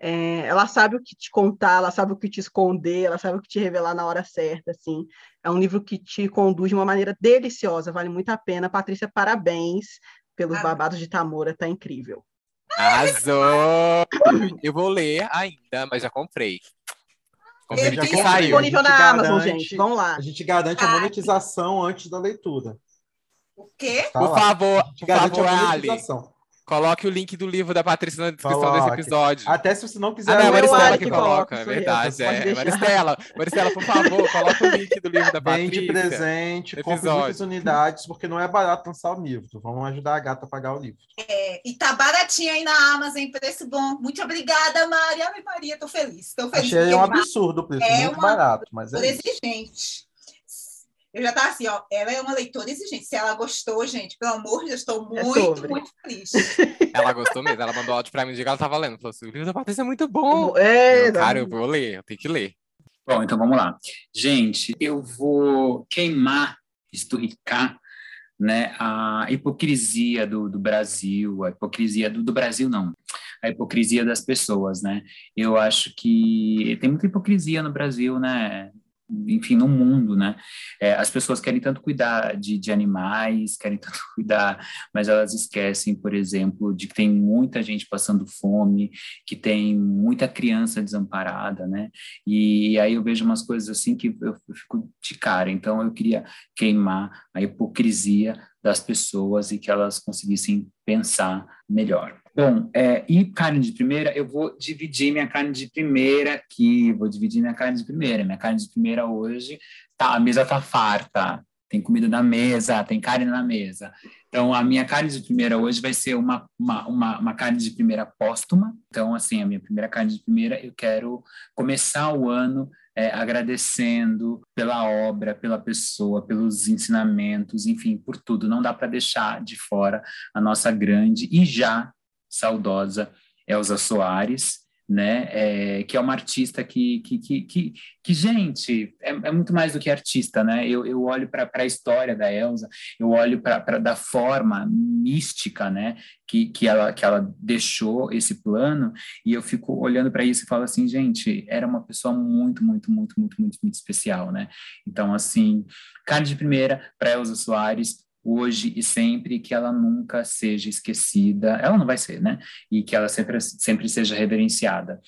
É, ela sabe o que te contar, ela sabe o que te esconder, ela sabe o que te revelar na hora certa, assim. É um livro que te conduz de uma maneira deliciosa, vale muito a pena. Patrícia, parabéns pelos Ah. babados de Tamora, tá incrível. Arrasou! Eu vou ler ainda, mas já comprei. Comprei dia que saiu. Disponível A gente na Amazon, garante- gente. Vamos lá. A gente garante a Ah. monetização antes da leitura. O quê? Tá Por lá. favor, A gente por garante favor, a Ali, monetização. Coloque o link do livro da Patrícia na descrição Coloque. desse episódio. Até se você não quiser Ah, não, é Maristela que que coloca, coloca, é verdade. É. Maristela, Maristela, por favor, coloca o link do livro da Vende Patrícia. presente, compre muitas unidades, porque não é barato lançar o livro. Vamos ajudar a gata a pagar o livro. É, e tá baratinho aí na Amazon, preço bom. Muito obrigada, Maria. Ave Maria, tô feliz. Tô feliz. Achei um porque absurdo o preço, É muito uma- barato, mas é isso. exigente. Eu já tava assim, ó. Ela é uma leitora exigente. Se ela gostou, gente, pelo amor de Deus, estou É muito, sobre. muito feliz. Ela gostou mesmo, ela mandou áudio pra mim dia que ela tava lendo. Falou assim: o livro da Patrícia é muito bom. É, Eu, cara, eu vou ler, eu tenho que ler. Bom, então vamos lá. Gente, eu vou queimar, esturricar, né, a hipocrisia do, do Brasil, a hipocrisia do, do Brasil não, a hipocrisia das pessoas, né? Eu acho que tem muita hipocrisia no Brasil, né? Enfim, no mundo, né? É, as pessoas querem tanto cuidar de, de animais, querem tanto cuidar, mas elas esquecem, por exemplo, de que tem muita gente passando fome, que tem muita criança desamparada, né? E aí eu vejo umas coisas assim que eu, eu fico de cara. Então eu queria queimar a hipocrisia das pessoas e que elas conseguissem pensar melhor. Bom, é, e carne de primeira, eu vou dividir minha carne de primeira aqui, vou dividir minha carne de primeira. Minha carne de primeira hoje, tá, a mesa tá farta. tem comida na mesa, tem carne na mesa. Então, a minha carne de primeira hoje vai ser uma, uma, uma, uma, carne de primeira póstuma. Então, assim, a minha primeira carne de primeira, eu quero começar o ano é, agradecendo pela obra, pela pessoa, pelos ensinamentos, enfim, por tudo. Não dá para deixar de fora a nossa grande e já saudosa Elza Soares, né? É, que é uma artista que, que, que, que, que gente, é, é, muito mais do que artista, né? Eu, eu olho para a história da Elsa, eu olho para da forma mística, né? Que, que, ela, que ela deixou esse plano, e eu fico olhando para isso e falo assim, gente, era uma pessoa muito, muito, muito, muito, muito, muito especial, né? Então, assim, carne de primeira para Elsa Soares, hoje e sempre, que ela nunca seja esquecida, ela não vai ser, né? E que ela sempre, sempre seja reverenciada.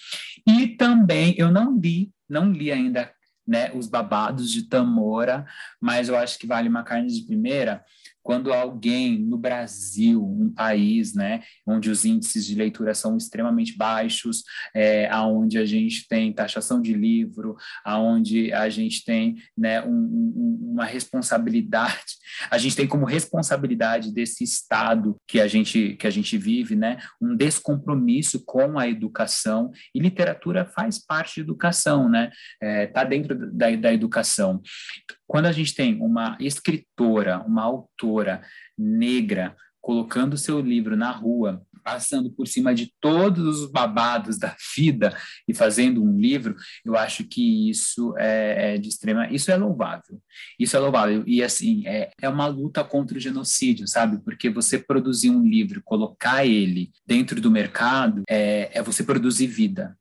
E também, eu não li, não li ainda né, os babados de Tamora, mas eu acho que vale uma carne de primeira, quando alguém no Brasil, um país, né, onde os índices de leitura são extremamente baixos, é, aonde a gente tem taxação de livro, aonde a gente tem, né, um, um, uma responsabilidade, a gente tem como responsabilidade desse estado que a gente que a gente vive, né, um descompromisso com a educação e literatura faz parte de educação, né, é, tá dentro da, da educação. Quando a gente tem uma escritora, uma autora negra colocando seu livro na rua, passando por cima de todos os babados da vida e fazendo um livro, eu acho que isso é, é de extrema, isso é louvável, isso é louvável e assim é, é uma luta contra o genocídio, sabe? Porque você produzir um livro, colocar ele dentro do mercado é, é você produzir vida.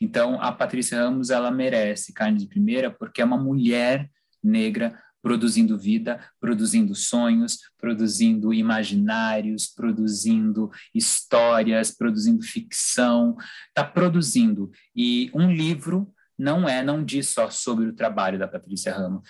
Então a Patrícia Ramos ela merece carne de primeira porque é uma mulher negra produzindo vida, produzindo sonhos, produzindo imaginários, produzindo histórias, produzindo ficção, está produzindo. E um livro não é, não diz só sobre o trabalho da Patrícia Ramos,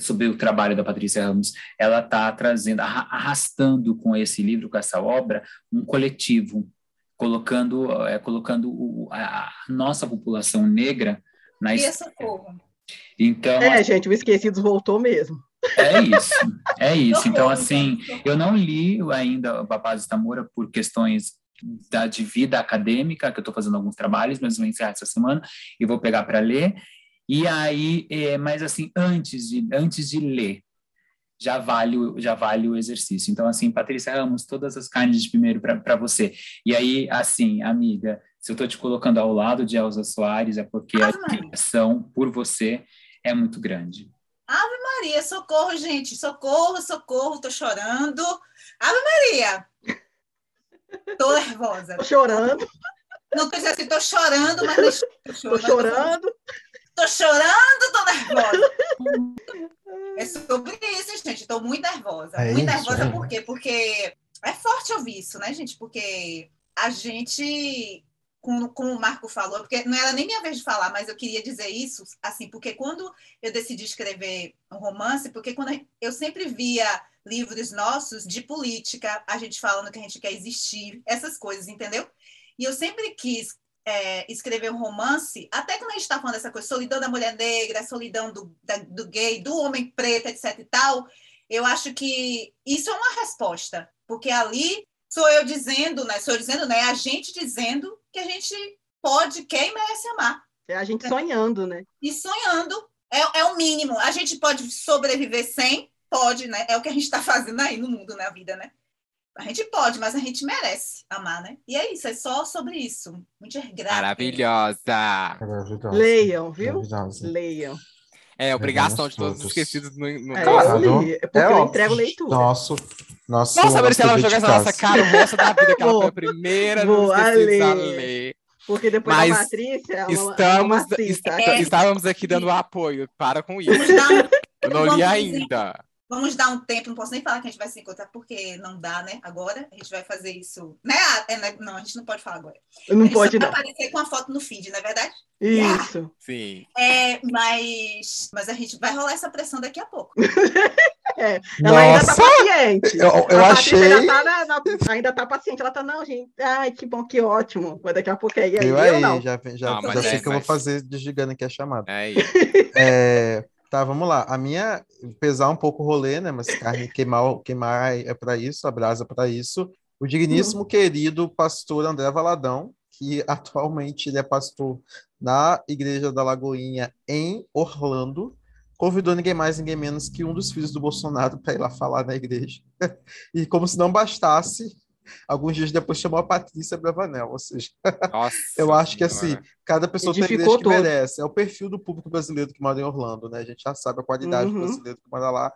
sobre o trabalho da Patrícia Ramos, ela está trazendo, arrastando com esse livro, com essa obra, um coletivo, colocando, é, colocando a nossa população negra na história. Então, é, assim, gente, o Esquecidos voltou mesmo. É isso, é isso. Então, assim, eu não li ainda o de Tamura por questões da, de vida acadêmica, que eu estou fazendo alguns trabalhos, mas vou encerrar essa semana e vou pegar para ler. E aí, é, mas assim, antes de, antes de ler, já vale, já vale o exercício. Então, assim, Patrícia Ramos, todas as carnes de primeiro para você. E aí, assim, amiga, se eu estou te colocando ao lado de Elza Soares, é porque a admiração por você é muito grande. Ave Maria, socorro, gente, socorro, socorro, tô chorando. Ave Maria! Tô nervosa. Tô chorando. Não quer dizer assim, tô chorando, mas tô chorando. Tô chorando. Tô chorando, tô nervosa. É sobre isso, gente. Tô muito nervosa. É muito isso, nervosa é. por quê? Porque é forte ouvir isso, né, gente? Porque a gente como, como o Marco falou, porque não era nem minha vez de falar, mas eu queria dizer isso, assim, porque quando eu decidi escrever um romance, porque quando eu sempre via livros nossos de política, a gente falando que a gente quer existir, essas coisas, entendeu? E eu sempre quis é, escrever um romance, até quando a gente está falando dessa coisa, solidão da mulher negra, solidão do, da, do gay, do homem preto, etc e tal, eu acho que isso é uma resposta, porque ali sou eu dizendo, né? Sou eu dizendo, né? A gente dizendo que a gente pode, quer e merece amar. É a gente sonhando, né? E sonhando é, é o mínimo. A gente pode sobreviver sem? Pode, né? É o que a gente está fazendo aí no mundo, na vida, né? A gente pode, mas a gente merece amar, né? E é isso, é só sobre isso. Muito grata. Maravilhosa! Leiam, viu? Leiam. É, obrigação de todos os esquecidos no, no é, eu li, é porque é eu entrego leitura. Nosso, nosso, Nossa, saber se ela vai jogar essa nossa cara resto da vida, que ela foi a primeira vou a ler. a ler. Porque depois Mas da Patrícia, ela, estamos, é estávamos aqui dando apoio. Para com isso. Eu não li ainda. Vamos dar um tempo, não posso nem falar que a gente vai se encontrar, porque não dá, né? Agora, a gente vai fazer isso. Né? É, né? Não, a gente não pode falar agora. Não pode, não. aparecer com a foto no feed, não é verdade? Isso. Yeah. Sim. É, mas, mas a gente vai rolar essa pressão daqui a pouco. é, ela ainda tá paciente. Eu, eu achei. Ainda tá, na, na, ainda tá paciente. Ela tá, não, gente. Ai, que bom, que ótimo. Mas daqui a pouco é aí. Eu, aí, eu não. Já, já, não, já sei é, que eu vou fazer desligando aqui a chamada. É, é Tá, vamos lá. A minha, pesar um pouco o rolê, né? Mas carne queimar, queimar é para isso, a brasa para isso. O digníssimo querido pastor André Valadão, que atualmente ele é pastor na Igreja da Lagoinha em Orlando, convidou ninguém mais, ninguém menos que um dos filhos do Bolsonaro para ir lá falar na igreja. e como se não bastasse, alguns dias depois chamou a Patrícia Bravanel, ou seja, Nossa, eu acho que assim, cada pessoa tem a igreja que todo. merece. É o perfil do público brasileiro que mora em Orlando, né? A gente já sabe a qualidade Uhum. do brasileiro que mora lá.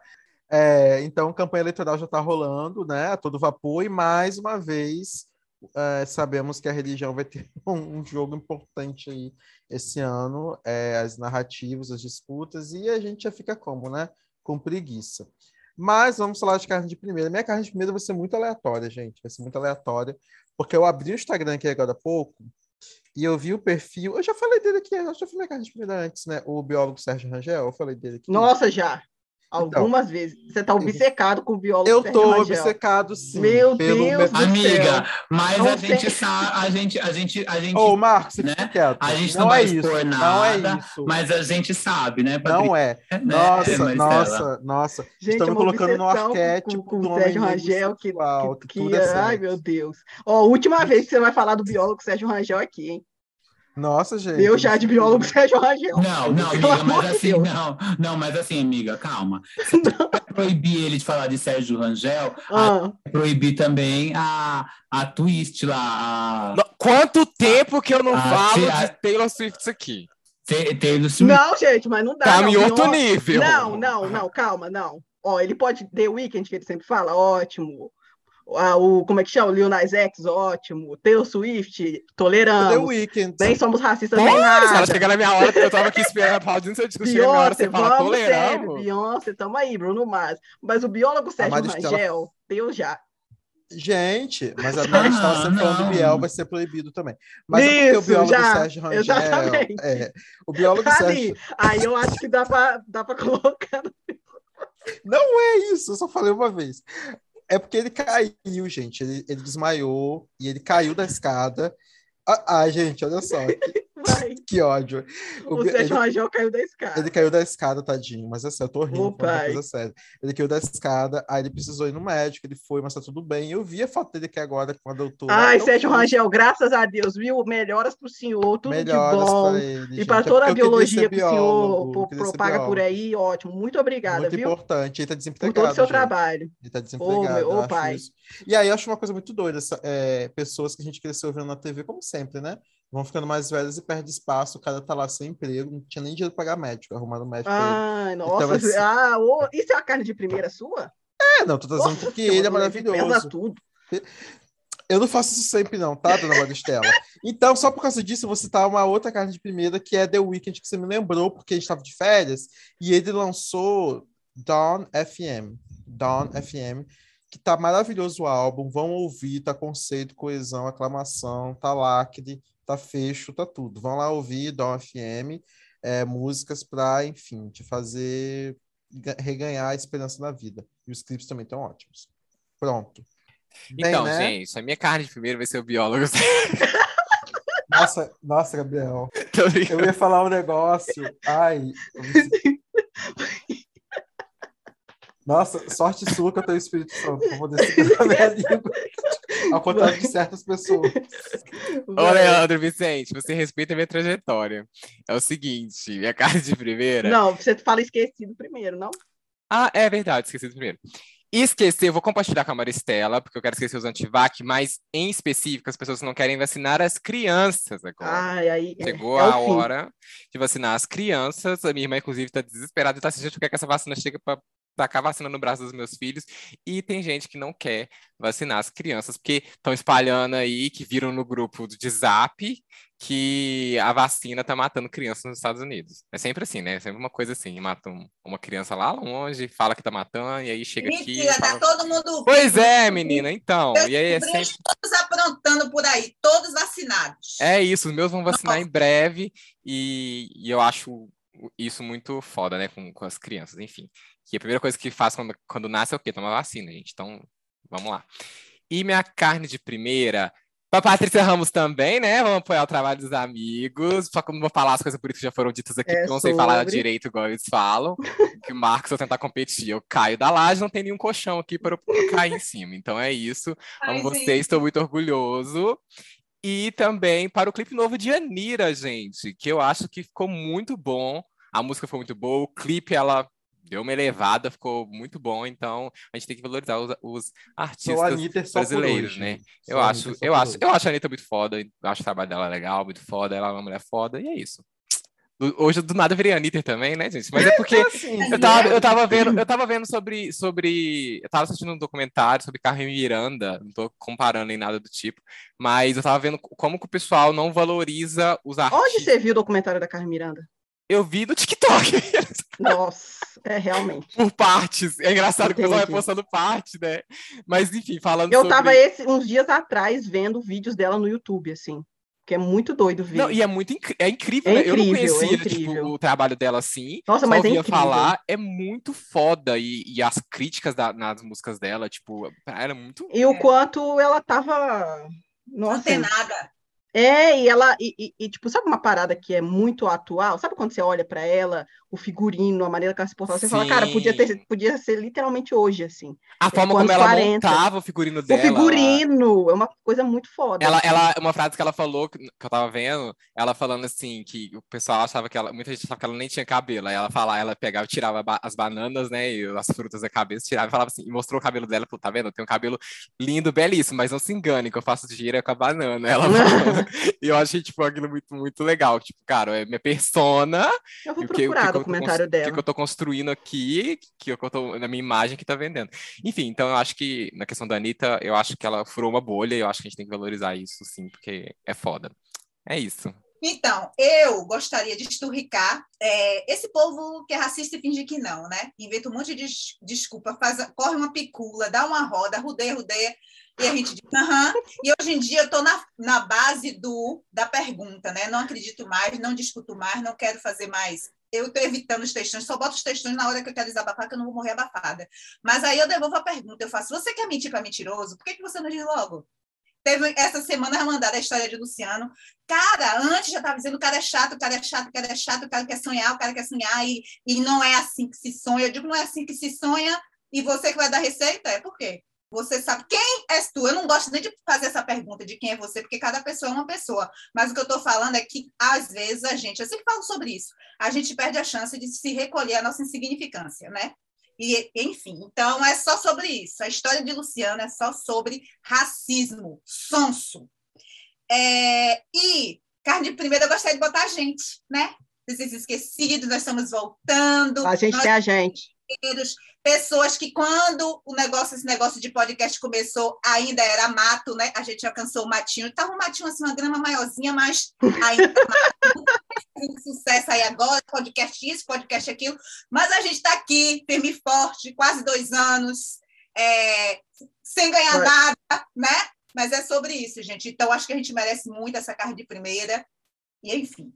É, então, a campanha eleitoral já está rolando, né? A todo vapor, e mais uma vez é, sabemos que a religião vai ter um, um jogo importante aí esse ano, é, as narrativas, as disputas, e a gente já fica como, né? Com preguiça. Mas vamos falar de carne de primeira. Minha carne de primeira vai ser muito aleatória, gente. Vai ser muito aleatória, porque eu abri o Instagram aqui agora há pouco e eu vi o perfil. Eu já falei dele aqui, eu já falei minha carne de primeira antes, né? O biólogo Sérgio Rangel, eu falei dele aqui. Nossa, já. Algumas vezes. Você tá obcecado com o biólogo eu tô Rangel. obcecado, sim. Meu pelo Deus Amiga, mas Não a gente tem- sabe, a gente, a gente, a gente, Ô, Marcos, né? fica quieto. A gente não, não vai é isso. expor Não é nada, isso. mas a gente sabe, né, Não é. Né, Nossa, Maristela? nossa, nossa. Gente, é uma colocando no arquétipo com, com o Sérgio Rangel, que, que, que que- tudo é ai, meu Deus. Ó, última vez que você vai falar do biólogo Sérgio Rangel aqui, hein? Nossa, gente. Eu já de biólogo Sérgio Rangel. Não, não, amiga, mas assim, Deus. não, não, mas assim, amiga, calma. Proibir ele de falar de Sérgio Rangel, Ah, proibir também a, a twist lá, a Quanto tempo que eu não Ah, falo a- de Taylor Swift aqui? Taylor Swift. não, gente, mas não dá. Tá não. em outro nível. Não, não, não, calma, não. Ó, ele pode The Weeknd, que ele sempre fala, ótimo. Ah, o, como é que chama? O Lil Nas X, ótimo. Taylor Swift, The toleramos. Weeknd. Nem somos racistas, nem se ela nada. chegar na minha hora, porque eu tava aqui esperando a Paudinho, se eu discutir a minha hora, você fala toleramos. Beyoncé, tamo aí, Bruno Mars. Mas o biólogo Sérgio Rangel, Deus já. Gente, mas a estava Ah, sempre falando do Biel, vai ser proibido também. Mas é porque o Isso, biólogo já, Sérgio Rangel. exatamente. É, o biólogo Tá Sérgio. ali. Aí eu acho que dá pra, dá pra colocar. Não é isso, eu só falei uma vez. É porque ele caiu, gente. Ele, ele desmaiou e ele caiu da escada. Ah, ah, gente, olha só, que, que ódio. O, Bi- Sérgio Rangel caiu da escada. Ele caiu da escada, tadinho, mas assim, eu tô rindo, Ô, falando uma coisa séria. Ele caiu da escada, aí ele precisou ir no médico, ele foi, mas tá tudo bem. Eu vi a foto dele aqui agora com a doutora. Ai, Sérgio Rangel, graças a Deus, viu? Melhoras pro senhor, tudo melhoras de bom. pra ele, E para toda a biologia que o senhor propaga por aí, ótimo. Muito obrigada, Muito viu? importante. Ele tá Por desempregado. todo o seu gente. trabalho. Ele tá desempregado. meu- ô, eu acho pai. isso. E aí eu acho uma coisa muito doida, essa- é, pessoas que a gente cresceu vendo na TV, como sempre, né? Vão ficando mais velhas e perde espaço, o cara tá lá sem emprego, não tinha nem dinheiro pra pagar médico, arrumar um médico pra ele. Ai, nossa. Então, assim- ah, isso é a carne de primeira sua? É, não, tô trazendo Nossa porque ele é moleque, Pesa maravilhoso. tudo. Eu não faço isso sempre, não, tá, dona Maristela? Então, só por causa disso, vou citar uma outra carne de primeira, que é The Weeknd, que você me lembrou, porque a gente estava de férias, e ele lançou Dawn FM. Dawn FM, que tá maravilhoso o álbum. Vão ouvir, tá conceito, coesão, aclamação, tá lacre, tá fecho, tá tudo. Vão lá ouvir Dawn FM, é, músicas para, enfim, te fazer ga- reganhar a esperança na vida. E os clipes também estão ótimos. Pronto. Bem, Então, né? gente, a minha carne de primeiro vai ser o biólogo. Nossa, nossa, Gabriel. Eu ia falar um negócio. Ai. Nossa, sorte sua que eu tenho o Espírito Santo. Vou descer na minha língua. Ao contrário de certas pessoas. Ô. Leandro Vicente, você respeita a minha trajetória. É o seguinte, minha carne de primeira. Não, você fala esquecido primeiro, não? Ah, é verdade, esqueci do primeiro. Esquecer, eu vou compartilhar com a Maristela, porque eu quero esquecer os antivac, mas em específico, as pessoas não querem vacinar as crianças agora. Ai, aí. é- Chegou é o a hora de vacinar as crianças. A minha irmã, inclusive, está desesperada e está assistindo porque que essa vacina chega para tacar vacina no braço dos meus filhos. E tem gente que não quer vacinar as crianças, porque estão espalhando aí, que viram no grupo de zap, que a vacina tá matando crianças nos Estados Unidos. É sempre assim, né? É sempre uma coisa assim, mata um- uma criança lá longe, fala que tá matando, e aí chega aqui. Mentira, e fala... tá todo mundo. Pois é, menina, então. Meus E aí é sempre. todos aprontando por aí, todos vacinados. É isso, os meus vão vacinar em breve e, e eu acho isso muito foda, né, com, com as crianças, enfim. Que a primeira coisa que faz quando, quando nasce é o quê? Tomar vacina, gente. Então, vamos lá. E minha carne de primeira Pra Patrícia Ramos também, né? Vamos apoiar o trabalho dos amigos. Só que eu não vou falar as coisas por isso que já foram ditas aqui, É porque eu não sei falar direito igual eles falam. que o Marcos, eu tentar competir, eu caio da laje, não tem nenhum colchão aqui para eu cair em cima. Então é isso. Amo Ai, vocês, estou muito orgulhoso. E também para o clipe novo de Anira, gente, que eu acho que ficou muito bom. A música foi muito boa, o clipe ela deu uma elevada, ficou muito bom. Então a gente tem que valorizar os, os artistas por brasileiros, né? Eu acho, só eu acho, eu acho a Anitta muito foda, acho o trabalho dela legal, muito foda, ela é uma mulher foda, e é isso. Hoje do nada eu virei Anitta também, né, gente? Mas é porque Assim, eu tava, eu tava vendo, eu tava vendo sobre, sobre. Eu tava assistindo um documentário sobre Carmen Miranda, não tô comparando nem nada do tipo, mas eu tava vendo como que o pessoal não valoriza os Onde artistas. você viu o documentário da Carmen Miranda? Eu vi no TikTok, Nossa, é realmente. por partes. É engraçado que o pessoal vai Entendi. postando parte, né? Mas enfim, falando Eu sobre. tava esse- uns dias atrás vendo vídeos dela no YouTube, assim. Que é muito doido ver. Não, e é muito incri- é incrível, É né? Eu não é conhecia incrível. tipo, o trabalho dela assim. Nossa, só mas é ouvia incrível. falar, é muito foda. E, e as críticas da- nas músicas dela, tipo, era muito. E o quanto ela tava. Nossa. Antenada. É, e ela. E, e- e, tipo, sabe uma parada que é muito atual? Sabe quando você olha pra ela, o figurino, a maneira que ela se portava? Você fala, cara, podia, ter, Sim. podia ser literalmente hoje, assim. A forma tipo, como ela 40. montava o figurino O dela. figurino é uma coisa muito foda. Ela, assim. ela, uma frase que ela falou, que eu tava vendo, ela falando assim, que o pessoal achava que ela, muita gente achava que ela nem tinha cabelo. Aí ela falava, ela pegava tirava as bananas, né, e as frutas da cabeça, tirava e falava assim, e mostrou o cabelo dela, falou, tá vendo? Eu tenho um cabelo lindo, belíssimo, mas não se engane, que eu faço gira com a banana. Ela falou, e eu achei, tipo, aquilo muito, muito legal. Tipo, cara, é minha persona, Eu vou o que, o que procurar o documentário cons- o que dela. que eu tô construindo aqui, que eu tô na minha imagem que tá vendendo. Enfim, então eu acho que na questão da Anitta, eu acho que ela furou uma bolha e eu acho que a gente tem que valorizar isso, sim, porque é foda. É isso. Então, eu gostaria de esturricar é, esse povo que é racista e finge que não, né? Inventa um monte de des- desculpa, faz, corre uma picula, dá uma roda, rudeia, rudeia, e a gente diz, aham. E hoje em dia eu estou na, na base do, da pergunta, né? Não acredito mais, não discuto mais, não quero fazer mais. Eu estou evitando os textões, só boto os textões na hora que eu quero desabafar, que eu não vou morrer abafada. Mas aí eu devolvo a pergunta, eu faço, você quer mentir para mentiroso? Por que, que você não diz logo? Teve essa semana mandada a história de Luciano. Cara, antes já estava dizendo o cara é chato, o cara é chato, o cara é chato, o cara quer sonhar, o cara quer sonhar, e, e não é assim que se sonha. Eu digo, não é assim que se sonha, e você que vai dar receita? É por quê? Você sabe quem és tu? Eu não gosto nem de fazer essa pergunta de quem é você, porque cada pessoa é uma pessoa. Mas o que eu estou falando é que, às vezes, a gente, eu sempre falo sobre isso, a gente perde a chance de se recolher a nossa insignificância, né? E, enfim, então é só sobre isso. A história de Luciano é só sobre racismo, sonso. É, e carne de primeira eu gostaria de botar a gente, né? Esses esquecidos, nós estamos voltando. A gente nós tem a gente. Pessoas que quando o negócio, esse negócio de podcast começou, ainda era mato, né? A gente alcançou o matinho. Estava um matinho assim, uma grama maiorzinha, mas ainda mato. Sucesso aí agora, podcast isso, podcast aquilo. Mas a gente está aqui, firme e forte, quase dois anos, é, sem ganhar Vai. nada, né? Mas é sobre isso, gente. Então, acho que a gente merece muito essa carne de primeira. E, enfim,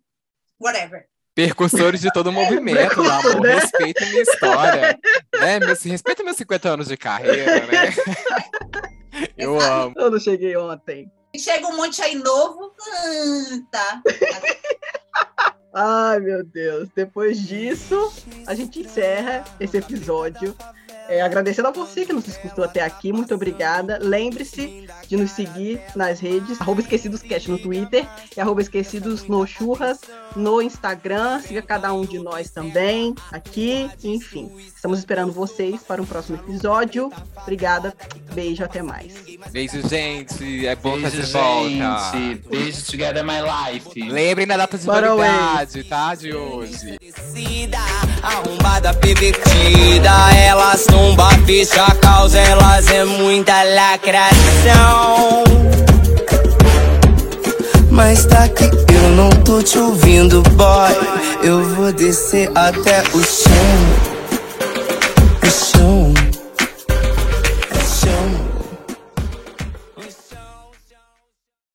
whatever. Percussores de todo o movimento, meu amor. Né? Respeita a minha história. Né? Respeita meus 50 anos de carreira, né? Eu amo. Eu não cheguei ontem. E chega um monte aí novo. tá. Ai, meu Deus. Depois disso, a gente encerra esse episódio. É, agradecendo a você que nos escutou até aqui. Muito obrigada. Lembre-se de nos seguir nas redes, arroba esquecidoscast no Twitter e arroba esquecidos no churras no Instagram. Siga cada um de nós também aqui. Enfim, estamos esperando vocês para um próximo episódio. Obrigada. Beijo, até mais. Beijo, gente. É bom Beijo, fazer volta. gente. Beijo together my life. Lembrem da data de Bora, validade, tá? De hoje. Arrombada, pervertida. Elas fecha a causa, elas é muita lacração. Mas tá que eu não tô te ouvindo, boy. Eu vou descer até o chão. O chão.